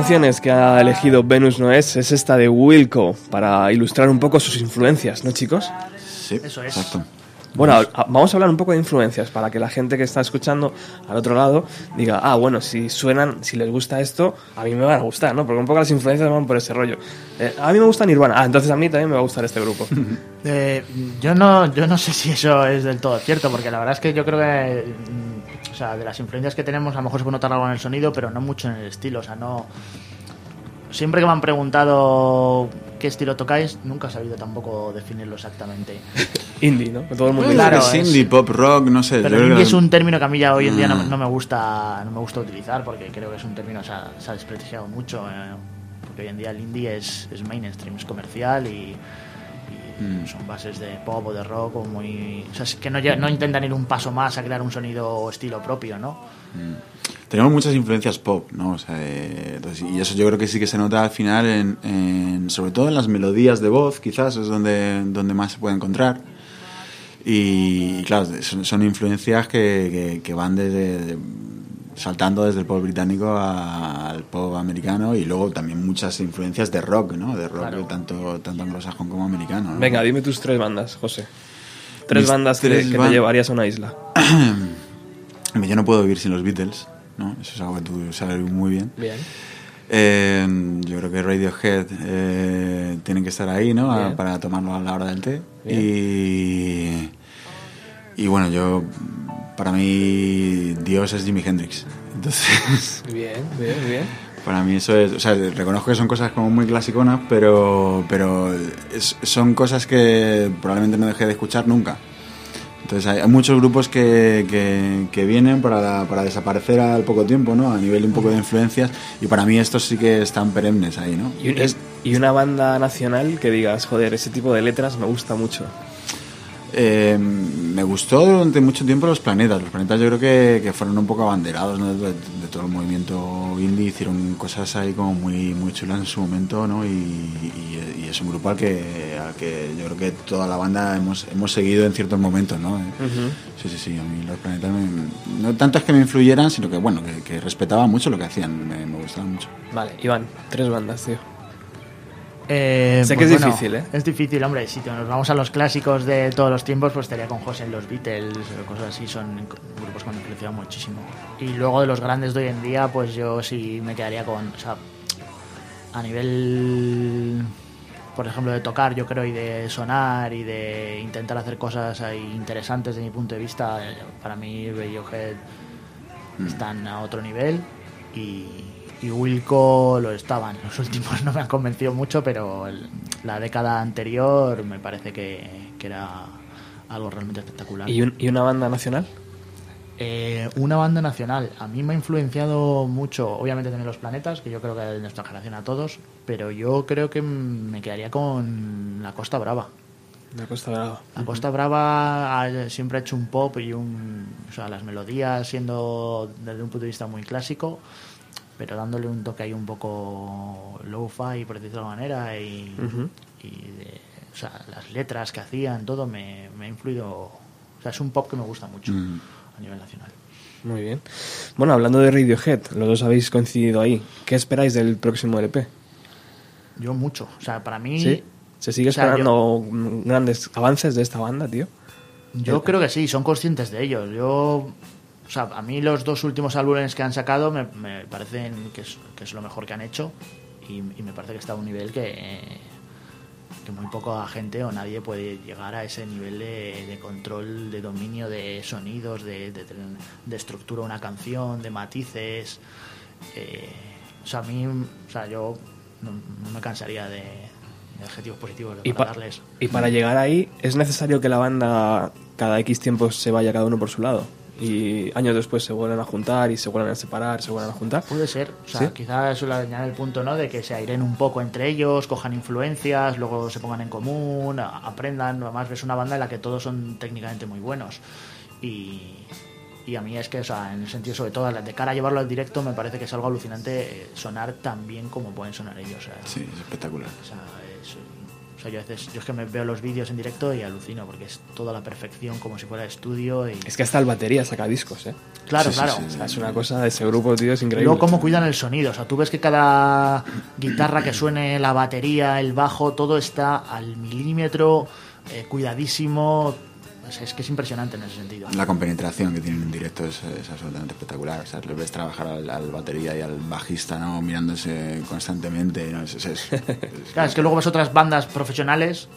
Canciones que ha elegido Venus no es es esta de Wilco para ilustrar un poco sus influencias, ¿no, chicos? Sí, Eso es. exacto. Bueno, vamos a hablar un poco de influencias para que la gente que está escuchando al otro lado diga, ah, bueno, si suenan, si les gusta esto, a mí me van a gustar, ¿no? Porque un poco las influencias van por ese rollo. Eh, a mí me gusta Nirvana, ah, entonces a mí también me va a gustar este grupo. *laughs* Eh, yo no yo no sé si eso es del todo cierto, porque la verdad es que yo creo que sea, de las influencias que tenemos a lo mejor se puede notar algo en el sonido, pero no mucho en el estilo, o sea, no siempre que me han preguntado qué estilo tocáis, nunca he sabido tampoco definirlo exactamente. *laughs* Indie, ¿no? Todo el mundo Claro, es es- indie, pop rock, no sé. Pero indie que- es un término que a mí ya hoy en día no, Mm. no me gusta no me gusta utilizar porque creo que es un término que se ha, se ha desprestigiado mucho eh, porque hoy en día el indie es, es mainstream, es comercial y Mm. son bases de pop o de rock o muy o sea, es que no, no intentan ir un paso más a crear un sonido o estilo propio, ¿no? Tenemos muchas influencias pop, ¿no? O sea, eh, entonces, y eso yo creo que sí que se nota al final, en, en- sobre todo en las melodías de voz, quizás es donde, donde más se puede encontrar. Y, claro, son, son influencias que, que- que van desde, de- saltando desde el pop británico al pop americano y luego también muchas influencias de rock, ¿no? De rock tanto, tanto anglosajón como americano. ¿no? Venga, dime tus tres bandas, José. Tres Mis bandas que, tres que te llevarías a una isla. *clears throat* Yo no puedo vivir sin los Beatles, ¿no? Eso es algo que tú sabes muy bien. Bien. Eh, yo creo que Radiohead eh, tienen que estar ahí, ¿no? A- Bien. para tomarlo a la hora del té. Bien. Y, y bueno, yo, para mí, Dios es Jimi Hendrix. Entonces, *laughs* Bien, bien, bien. para mí eso es, o sea, reconozco que son cosas como muy clasiconas, pero, pero es- son cosas que probablemente no dejé de escuchar nunca. Entonces hay, hay muchos grupos que, que, que vienen para, para desaparecer al poco tiempo, ¿no? A nivel un poco de influencias. Y para mí estos sí que están perennes ahí, ¿no? Y, un- y una banda nacional que digas, joder, ese tipo de letras me gusta mucho. Eh, me gustó durante mucho tiempo Los Planetas. Los Planetas yo creo que, que fueron un poco abanderados ¿no? de, de todo el movimiento indie. Hicieron cosas ahí como muy, muy chulas en su momento, ¿no? Y, y- y es un grupo al que, al que yo creo que toda la banda hemos, hemos seguido en ciertos momentos, ¿no? Eh, Sí, sí, sí. A mí Los Planetas me- no tanto es que me influyeran, sino que, bueno, que, que respetaba mucho lo que hacían. Me, me gustaban mucho. Vale, Iván, tres bandas, tío. Eh, Sé pues que es bueno, difícil, ¿eh? Es difícil, hombre. Si nos vamos a los clásicos de todos los tiempos, pues estaría con José en los Beatles o cosas así. Son grupos que me influenciado muchísimo. Y luego de los grandes de hoy en día, pues yo sí me quedaría con. O sea, a nivel, por ejemplo, de tocar, yo creo, y de sonar y de intentar hacer cosas ahí interesantes desde mi punto de vista, eh, para mí Radiohead están a otro nivel y, y Wilco lo estaban. Los últimos *laughs* no me han convencido mucho, pero el- la década anterior me parece que, que era algo realmente espectacular. ¿Y, un- y una banda nacional? Eh, una banda nacional. A mí me ha influenciado mucho, obviamente también Los Planetas, que yo creo que de nuestra generación a todos, pero yo creo que me quedaría con La Costa Brava. La Costa Brava. La Costa Brava ha- siempre ha hecho un pop y un. O sea, las melodías siendo desde un punto de vista muy clásico, pero dándole un toque ahí un poco low-fi, por decirlo de alguna manera, y, de- o sea, las letras que hacían, todo me, me ha influido. O sea, es un pop que me gusta mucho Mm. a nivel nacional. Muy bien. Bueno, hablando de Radiohead, los dos habéis coincidido ahí. ¿Qué esperáis del próximo LP? Yo mucho. O sea, para mí. ¿Sí? ¿Se sigue o sea, esperando grandes avances de esta banda, tío? Yo creo que sí, son conscientes de ello. Yo, o sea, a mí los dos últimos álbumes que han sacado me, me parecen que es, que es lo mejor que han hecho y, y me parece que está a un nivel que, que muy poca gente o nadie puede llegar a ese nivel de, de control, de dominio de sonidos, de, de, de estructura de una canción, de matices. Eh, o sea, a mí, o sea, yo no, no me cansaría de, adjetivos positivos Y, para pa- darles. y para llegar ahí, ¿es necesario que la banda cada X tiempo se vaya cada uno por su lado? Y años después se vuelven a juntar y se vuelven a separar, se vuelven a juntar. Puede ser, o sea, ¿Sí? quizás eso le añade el punto, ¿no? De que se airen un poco entre ellos, cojan influencias, luego se pongan en común, a- aprendan. Además, ves una banda en la que todos son técnicamente muy buenos. Y, y a mí es que, o sea, en el sentido, sobre todo, de cara a llevarlo al directo, me parece que es algo alucinante eh, sonar tan bien como pueden sonar ellos. O sea, Sí, es espectacular. o sea, es- o sea, yo a veces, yo es que me veo los vídeos en directo y alucino, porque es toda la perfección, como si fuera estudio. Y... Es que hasta el batería saca discos, ¿eh? Claro, Sí, claro. sí, O sea, es una cosa de ese grupo, tío, es Y increíble. luego cómo cuidan el sonido. O sea, tú ves que cada guitarra que suene, la batería, el bajo, todo está al milímetro, eh, cuidadísimo. O sea, es que es impresionante en ese sentido. La compenetración que tienen en directo es, es absolutamente espectacular. O sea, le ves trabajar al, al batería y al bajista, ¿no? Mirándose constantemente. ¿no? Es- es- es- *laughs* es- Claro, es que luego ves otras bandas profesionales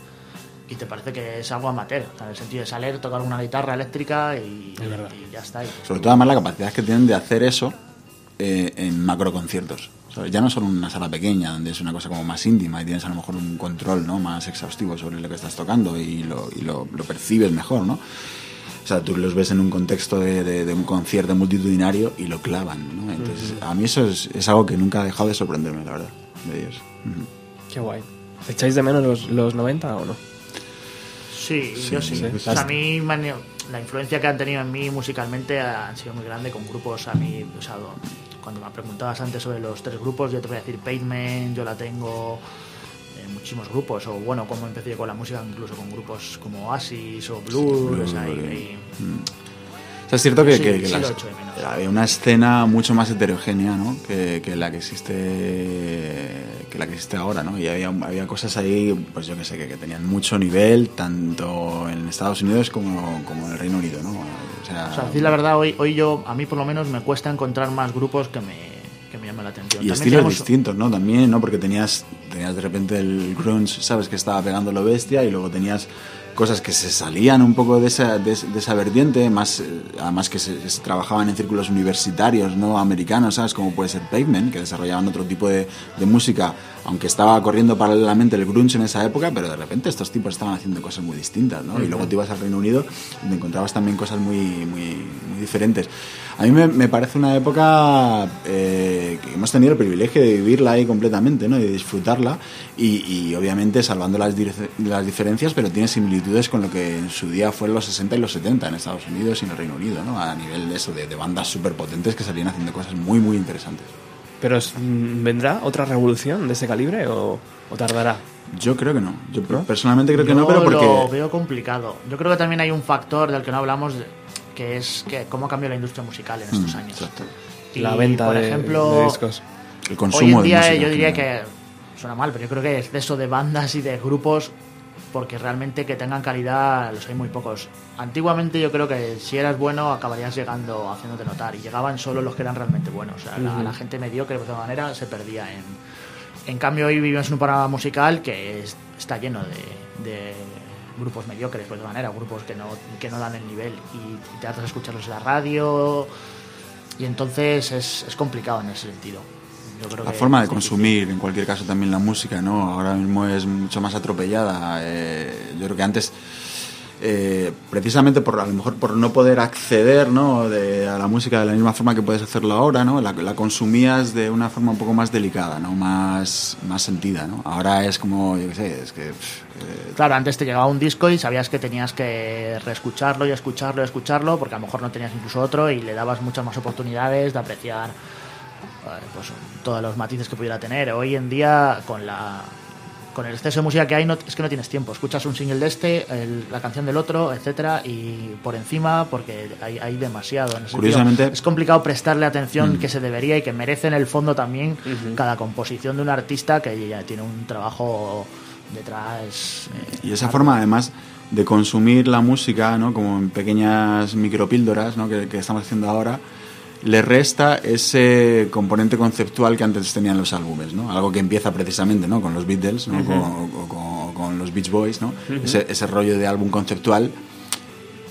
y te parece que es algo amateur. O sea, en el sentido de salir, tocar una guitarra eléctrica y, y ya está. Sobre todo además la capacidad que tienen de hacer eso eh, en macro conciertos. Ya no solo una sala pequeña, donde es una cosa como más íntima y tienes a lo mejor un control ¿no? más exhaustivo sobre lo que estás tocando y lo, y lo, lo percibes mejor, ¿no? O sea, tú los ves en un contexto de, de- de un concierto multitudinario y lo clavan, ¿no? Entonces, a mí eso es, es algo que nunca ha dejado de sorprenderme, la verdad, de ellos. Ujú. Qué guay. ¿Echáis de menos los, los 90 o no? Sí, Sí, yo sí. sí. O sea, a mí la influencia que han tenido en mí musicalmente han sido muy grande con grupos a mí, o sea, cuando me preguntabas antes sobre los tres grupos, yo te voy a decir Pavement, yo la tengo en muchísimos grupos, o bueno, como empecé yo con la música, incluso con grupos como Oasis o sea, y- eh. y- O sea, es cierto que, Sí, que- que sí las- lo echo de menos. había una escena mucho más heterogénea ¿no? que, que la que existe que la que existe ahora, ¿no? Y había, había cosas ahí, pues yo que sé, que, que tenían mucho nivel, tanto en Estados Unidos como, como en el Reino Unido, ¿no? O sea, o sea, decir la verdad, hoy, hoy yo, a mí por lo menos me cuesta encontrar más grupos que me, que me llamen la atención. y También estilos tenemos- distintos, ¿no? También, ¿no? Porque tenías, tenías de repente el grunge, ¿sabes? Que estaba pegando lo bestia y luego tenías cosas que se salían un poco de esa, de, esa vertiente, más eh, además que se, trabajaban en círculos universitarios, ¿no? Americanos, ¿sabes? Como puede ser Pavement, que desarrollaban otro tipo de música, aunque estaba corriendo paralelamente el grunge en esa época, pero de repente estos tipos estaban haciendo cosas muy distintas, ¿no? Y luego te ibas al Reino Unido y te encontrabas también cosas muy, muy, muy diferentes. A mí me, me parece una época eh, que hemos tenido el privilegio de vivirla ahí completamente, ¿no? Y de disfrutarla y, y obviamente salvando las, las diferencias, pero tiene similitudes con lo que en su día fue en los 60 y los 70 en Estados Unidos y en el Reino Unido, ¿no? A nivel de eso, de, de bandas súper potentes que salían haciendo cosas muy, muy interesantes. ¿Pero es- mm, vendrá otra revolución de ese calibre o, o tardará? Yo creo que no. Yo personalmente creo que Yo no, pero porque... lo veo complicado. Yo creo que también hay un factor del que no hablamos, de- que es que cómo cambió la industria musical en estos Mm, años. exacto. Y, la venta por de, ejemplo, de discos. El consumo hoy en de día música yo diría que suena mal, pero yo creo que exceso de bandas y de grupos, porque realmente que tengan calidad los hay muy pocos. Antiguamente yo creo que si eras bueno acabarías llegando haciéndote notar y llegaban solo los que eran realmente buenos. O sea, la, gente mediocre de alguna manera se perdía en... En cambio hoy vivimos en un programa musical que es- está lleno de, de grupos mediocres, pues de manera, grupos que no, que no dan el nivel y, y te haces escucharlos en la radio y entonces es, es complicado en ese sentido. Yo creo La que forma de es difícil. consumir, en cualquier caso también la música, ¿no? Ahora mismo es mucho más atropellada. eh, yo creo que antes, eh, precisamente por a lo mejor por no poder acceder, ¿no? De, a la música de la misma forma que puedes hacerlo ahora, ¿no? La, la consumías de una forma un poco más delicada, ¿no? Más, más sentida, ¿no? Ahora es como, yo qué sé, es que... pff, eh, Claro, antes te llegaba un disco y sabías que tenías que reescucharlo y escucharlo y escucharlo, porque a lo mejor no tenías incluso otro y le dabas muchas más oportunidades de apreciar pues todos los matices que pudiera tener. Hoy en día, con la con el exceso de música que hay, no, es que no tienes tiempo. Escuchas un single de este, el- la canción del otro, etcétera, y por encima, porque hay, hay demasiado. En ese Curiosamente- sentido, es complicado prestarle atención Mm. que se debería y que merece en el fondo también cada composición de un artista que ya tiene un trabajo detrás. eh, Y esa forma, además, de consumir la música, ¿no? Como en pequeñas micropíldoras, ¿no? Que, que estamos haciendo ahora, le resta ese componente conceptual que antes tenían los álbumes, ¿no? Algo que empieza precisamente, ¿no? Con los Beatles, ¿no? O con- con los Beach Boys, ¿no? Ese rollo de álbum conceptual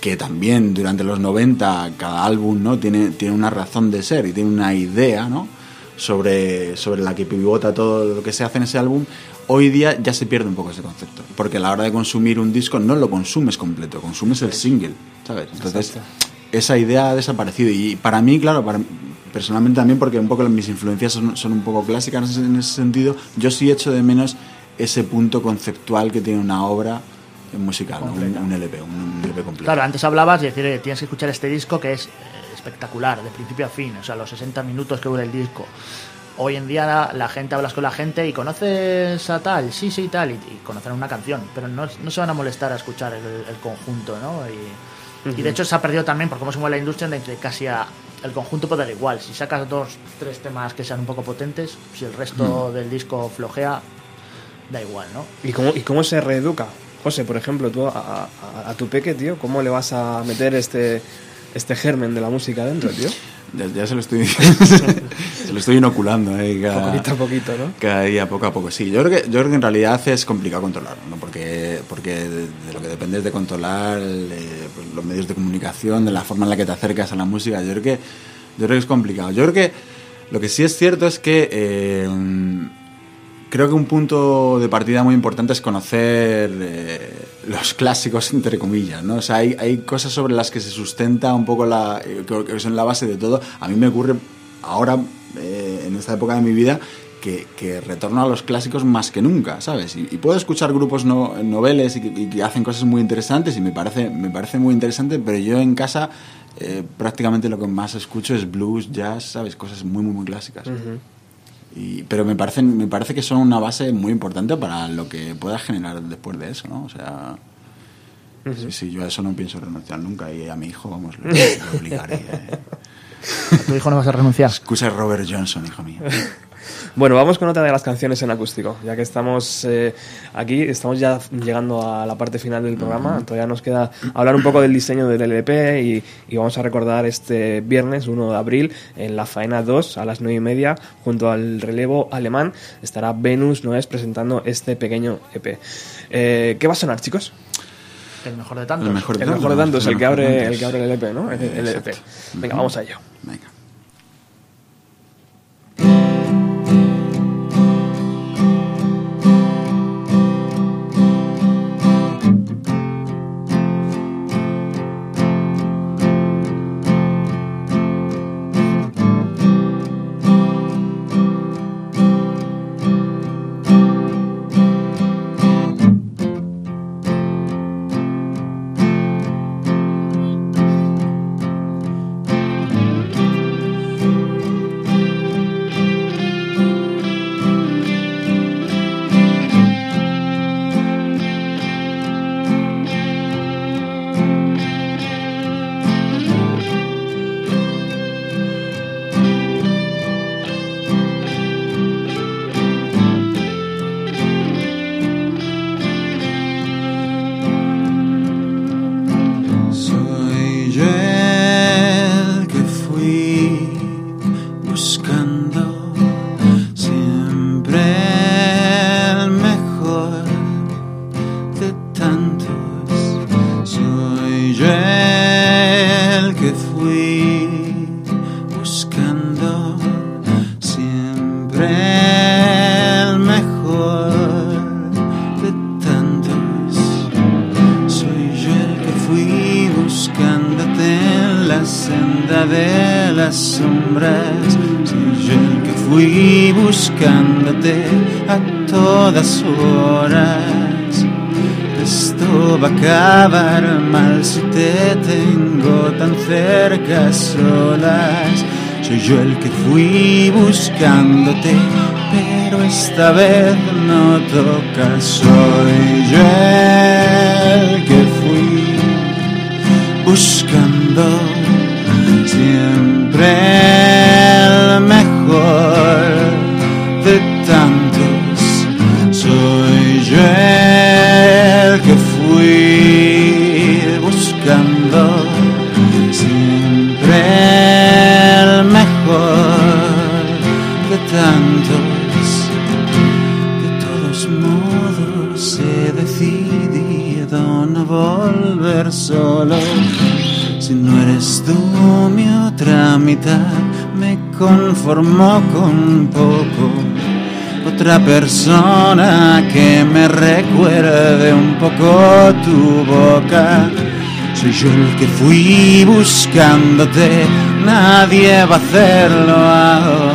que también durante los 90 cada álbum no tiene, tiene una razón de ser y tiene una idea ¿no? sobre, sobre la que pivota todo lo que se hace en ese álbum hoy día ya se pierde un poco ese concepto porque a la hora de consumir un disco no lo consumes completo consumes el single ¿sabes? entonces esa idea ha desaparecido y para mí claro para personalmente también porque un poco mis influencias son, son un poco clásicas en ese, en ese sentido yo sí echo de menos ese punto conceptual que tiene una obra musical ¿no? un, LP un, un LP completo Claro, antes hablabas de decir, eh, tienes que escuchar este disco que es eh, espectacular, de principio a fin, o sea, los 60 minutos que dura el disco. Hoy en día la, la gente, hablas con la gente y conoces a tal, sí, sí, tal, y, y conocerán una canción, pero no, no se van a molestar a escuchar el, el conjunto, ¿no? Y, y de hecho se ha perdido también, por cómo se mueve la industria, de que casi a- el conjunto puede dar igual. Si sacas dos, tres temas que sean un poco potentes, si el resto Mm. del disco flojea, da igual, ¿no? ¿Y cómo, ¿Y cómo se reeduca? José, por ejemplo, tú a, a- a tu peque, tío, ¿cómo le vas a meter este, este germen de la música dentro, tío? Ya, ya se lo estoy *laughs* se lo estoy inoculando eh, cada, Poquito a poquito, ¿no? cada día poco a poco sí yo creo que yo creo que en realidad es complicado controlarlo ¿no? porque porque de, de lo que depende es de controlar eh, pues, los medios de comunicación de la forma en la que te acercas a la música yo creo que yo creo que es complicado yo creo que lo que sí es cierto es que eh, creo que un punto de partida muy importante es conocer eh, los clásicos, entre comillas, ¿no? O sea, hay, hay cosas sobre las que se sustenta un poco la... eh, que son la base de todo. A mí me ocurre ahora, eh, en esta época de mi vida, que, que retorno a los clásicos más que nunca, ¿sabes? Y, puedo escuchar grupos no, noveles y que, hacen cosas muy interesantes y me parece, me parece muy interesante, pero yo en casa eh, prácticamente lo que más escucho es blues, jazz, ¿sabes? Cosas muy, muy, muy clásicas. Y- pero me parece, me parece que son una base muy importante para lo que puedas generar después de eso, ¿no? O sea, sí, sí, yo a eso no pienso renunciar nunca y a mi hijo, vamos, lo, *laughs* lo obligaré. eh. ¿A tu hijo no vas a renunciar? Escucha Robert Johnson, hijo mío. Bueno, vamos con otra de las canciones en acústico, ya que estamos eh, aquí, estamos ya llegando a la parte final del programa, todavía nos queda hablar un poco del diseño del LP y, y vamos a recordar este viernes 1 de abril en la faena 2 a las 9 y media junto al relevo alemán estará Venus Noes presentando este pequeño EP. Eh, ¿Qué va a sonar, chicos? El mejor de tantos. El mejor de El mejor de tantos, el que mejor de abre, tantos. el que abre el LP, ¿no? El, el. Venga, vamos a ello. Venga. Que fui buscándote, pero esta vez no toca. Soy yo el que fui buscando tú mi otra mitad, me conformo con poco. Otra persona que me recuerde un poco tu boca. Soy yo el que fui buscándote, nadie va a hacerlo ahora.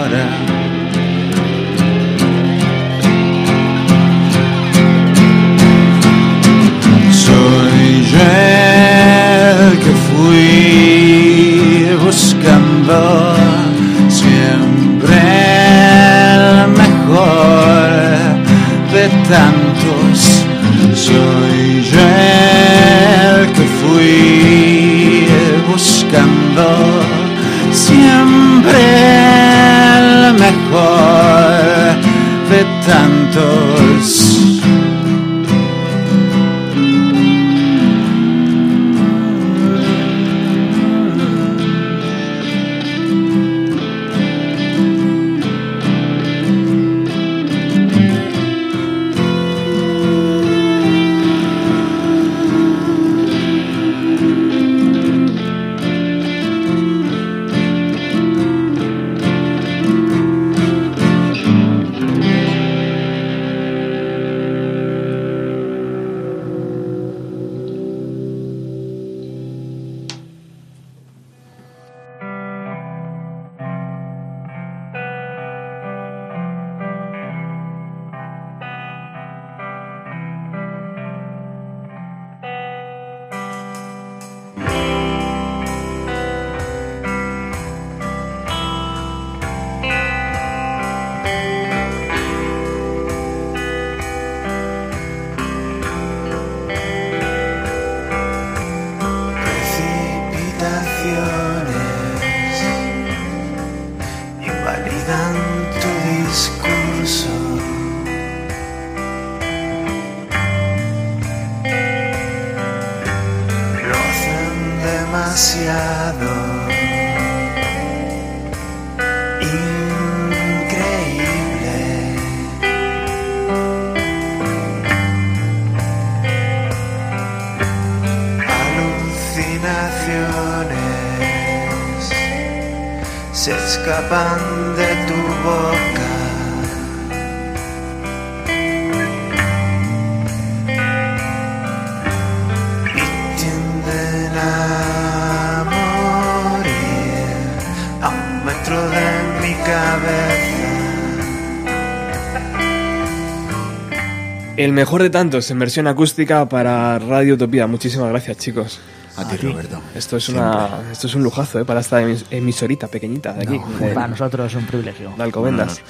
Mejor de tantos en versión acústica para Radio Utopía. Muchísimas gracias, chicos. A ti, Roberto. Esto es, una, esto es un lujazo ¿eh? para esta emis- emisorita pequeñita de aquí. de- Para nosotros es un privilegio. de Alcobendas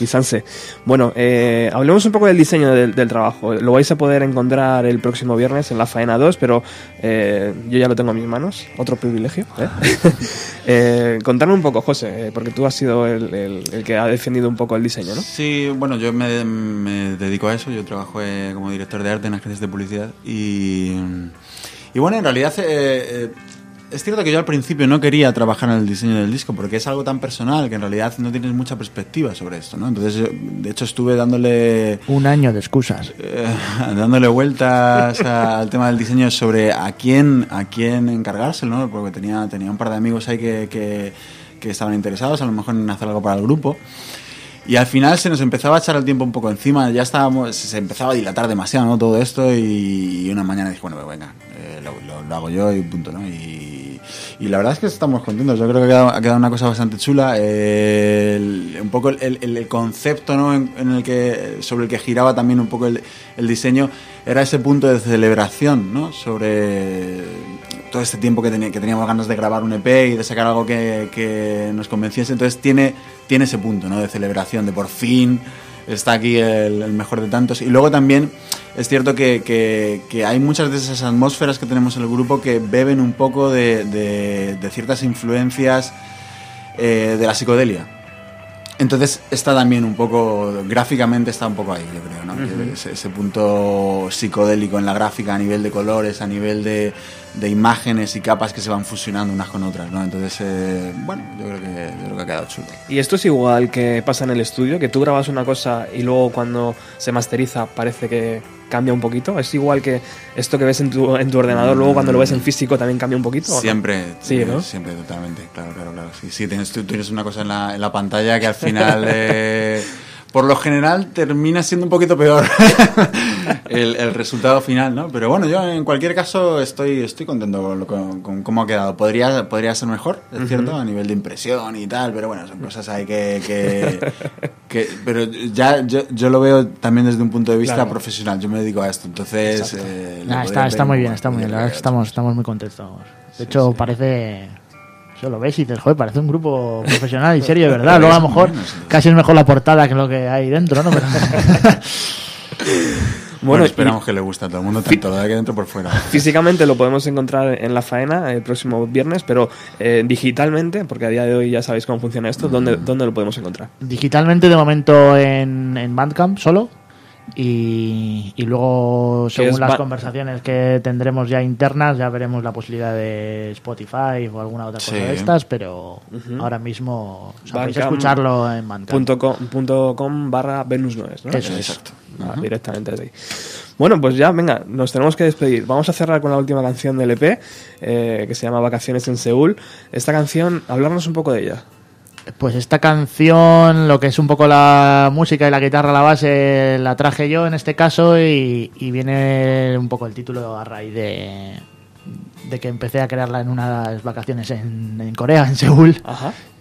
y Sanse. Bueno, eh, hablemos un poco del diseño del, del trabajo. Lo vais a poder encontrar el próximo viernes en la Faena 2, pero eh, yo ya lo tengo en mis manos. Otro privilegio. ¿eh? *laughs* Eh, contarme un poco, José, eh, porque tú has sido el, el- el que ha defendido un poco el diseño, ¿no? Sí, bueno, yo me, me dedico a eso. Yo trabajo eh, como director de arte en agencias de publicidad. Y, y bueno, en realidad eh, eh, es cierto que yo al principio no quería trabajar en el diseño del disco porque es algo tan personal que en realidad no tienes mucha perspectiva sobre esto, ¿no? Entonces, de hecho, estuve dándole Un año de excusas. eh, *laughs* dándole vueltas a- al tema del diseño sobre a quién a quién encargárselo, ¿no? porque tenía, tenía un par de amigos ahí que, que, que estaban interesados, a lo mejor en hacer algo para el grupo. Y al final se nos empezaba a echar el tiempo un poco encima, ya estábamos, se empezaba a dilatar demasiado ¿no? todo esto y, y una mañana dije, bueno, venga, lo, hago yo y punto, ¿no? Y, la verdad es que estamos contentos, yo creo que ha quedado, una cosa bastante chula, un poco el, concepto ¿no? en, el que, sobre el que giraba también un poco el, diseño era ese punto de celebración, ¿no? Sobre todo este tiempo que, que teníamos ganas de grabar un EP y de sacar algo que, que nos convenciese. Entonces tiene, tiene ese punto ¿no? de celebración, de por fin está aquí el, mejor de tantos. Y luego también es cierto que, que- hay muchas de esas atmósferas que tenemos en el grupo que beben un poco de, de- de ciertas influencias eh, de la psicodelia. Entonces está también un poco, gráficamente está un poco ahí, yo creo, ¿no? Ese punto psicodélico en la gráfica a nivel de colores, a nivel de, de imágenes y capas que se van fusionando unas con otras, ¿no? Entonces, eh, bueno, yo creo, que, yo creo que ha quedado chulo. Y esto es igual que pasa en el estudio, que tú grabas una cosa y luego cuando se masteriza parece que cambia un poquito. Es igual que esto que ves en tu, en tu ordenador, luego cuando lo ves en físico también cambia un poquito. Siempre, Sí, ¿no? siempre, totalmente, claro, claro, claro. Sí, sí, tienes, tú tienes una cosa en la, en la pantalla que al final, *laughs* eh, por lo general, termina siendo un poquito peor *laughs* el, el resultado final, ¿no? Pero bueno, yo en cualquier caso estoy, estoy contento con, lo- con- con cómo ha quedado. Podría, podría ser mejor, es cierto, a nivel de impresión y tal, pero bueno, son cosas ahí que... que, *laughs* que- pero ya yo, yo lo veo también desde un punto de vista Claro. profesional, yo me dedico a esto, entonces... eh, Nah, está, está muy bien, está muy bien. La verdad es que que estamos, estamos muy contentos. De hecho, parece. Eso lo ves y dices, joder, parece un grupo *laughs* profesional y serio, de verdad. Luego a lo mejor casi es mejor la portada que lo que hay dentro, ¿no? Pero- *laughs* Bueno, y- esperamos que le guste a todo el mundo, tanto lo de aquí dentro por fuera. *laughs* Físicamente lo podemos encontrar en la faena el próximo viernes, pero eh, digitalmente, porque a día de hoy ya sabéis cómo funciona esto, ¿dónde, ¿dónde lo podemos encontrar? Digitalmente, de momento, en, en Bandcamp solo. Y, y luego, ¿Qué según las conversaciones que tendremos ya internas, ya veremos la posibilidad de Spotify o alguna otra cosa Sí. de estas, pero ahora mismo o sea, podéis escucharlo en Bandcamp. punto com, punto com barra Venus no es, ¿no? Eso es. Exacto. Ah, Directamente desde ahí. Bueno, pues ya, venga, nos tenemos que despedir. Vamos a cerrar con la última canción del EP, eh, que se llama Vacaciones en Seúl. Esta canción, hablarnos un poco de ella. Pues esta canción, lo que es un poco la música y la guitarra a la base, la traje yo en este caso y, y viene un poco el título a raíz de, de que empecé a crearla en unas vacaciones en, en Corea, en Seúl.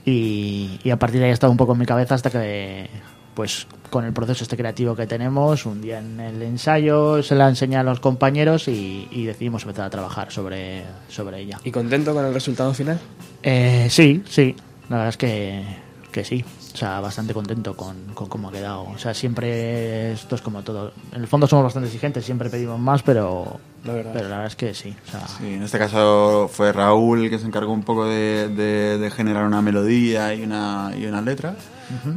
Y, y a partir de ahí ha estado un poco en mi cabeza hasta que, pues con el proceso este creativo que tenemos, un día en el ensayo se la enseñé a los compañeros y, y decidimos empezar a trabajar sobre, sobre ella. ¿Y contento con el resultado final? Eh, sí, sí. La verdad es que, que sí. O sea, bastante contento con, con cómo ha quedado. O sea, siempre esto es como todo. En el fondo somos bastante exigentes, siempre pedimos más, pero La verdad. pero la verdad es que sí. O sea, Sí, en este caso fue Raúl el que se encargó un poco de, de- de generar una melodía y una, y unas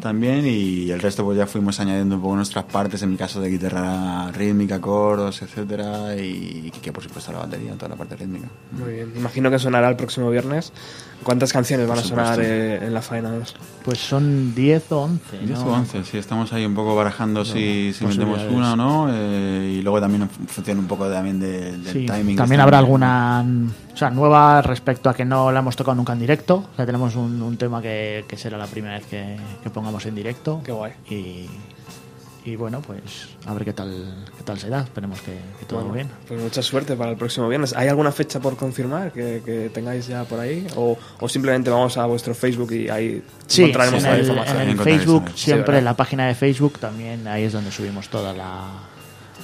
también y el resto pues ya fuimos añadiendo un poco nuestras partes, en mi caso de guitarra rítmica, coros, etcétera y que por supuesto la batería, toda la parte rítmica. Muy bien. Imagino que sonará el próximo viernes. ¿Cuántas canciones van a sonar eh, en la faena 2? pues son 10 o 11. 10 ¿no? o 11, sí, estamos ahí un poco barajando si, si metemos una o no eh, y luego también en función un poco también de- del Sí, timing. también habrá viendo. alguna o sea, nueva respecto a que no la hemos tocado nunca en directo. O sea, tenemos un, un tema que, que será la primera vez que, que pongamos en directo. Qué guay. Y, y bueno, pues a ver qué tal, qué tal se da. Esperemos que, que todo Bueno, bien. Pues mucha suerte para el próximo viernes. ¿Hay alguna fecha por confirmar que, que tengáis ya por ahí? ¿O, o simplemente vamos a vuestro Facebook y ahí Sí, encontraremos en toda la el, información? en el Facebook, también. Siempre en la página de Facebook, también ahí es donde subimos toda la.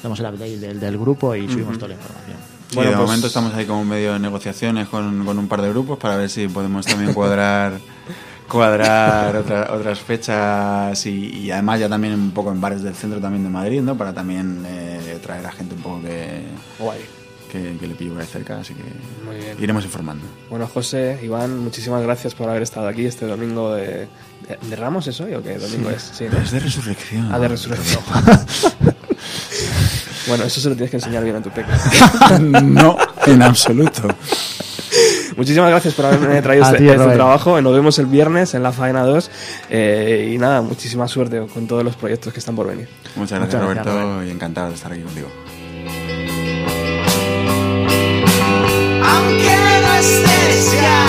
Damos el update del, del grupo y subimos toda la información. Sí, Bueno, de pues- momento estamos ahí como medio de negociaciones con, con un par de grupos para ver si podemos también cuadrar *laughs* cuadrar otra- otras fechas y, y además ya también un poco en bares del centro también de Madrid, ¿no? Para también eh, traer a gente un poco que, Guay. que, que le por ahí cerca, así que Muy bien. iremos informando. Bueno, José, Iván, muchísimas gracias por haber estado aquí este domingo de, de, de Ramos, ¿es hoy o qué domingo Sí. es? Sí, Es de resurrección. Ah, de resurrección. *laughs* bueno, eso se lo tienes que enseñar bien a tu peque. *laughs* no, en absoluto. Muchísimas gracias por haberme traído *laughs* este, ti, este trabajo. Nos vemos el viernes en la Faena 2. eh, y nada, muchísima suerte con todos los proyectos que están por venir. Muchas gracias, Muchas gracias, Roberto, y encantado de estar aquí contigo. Aunque no estés ya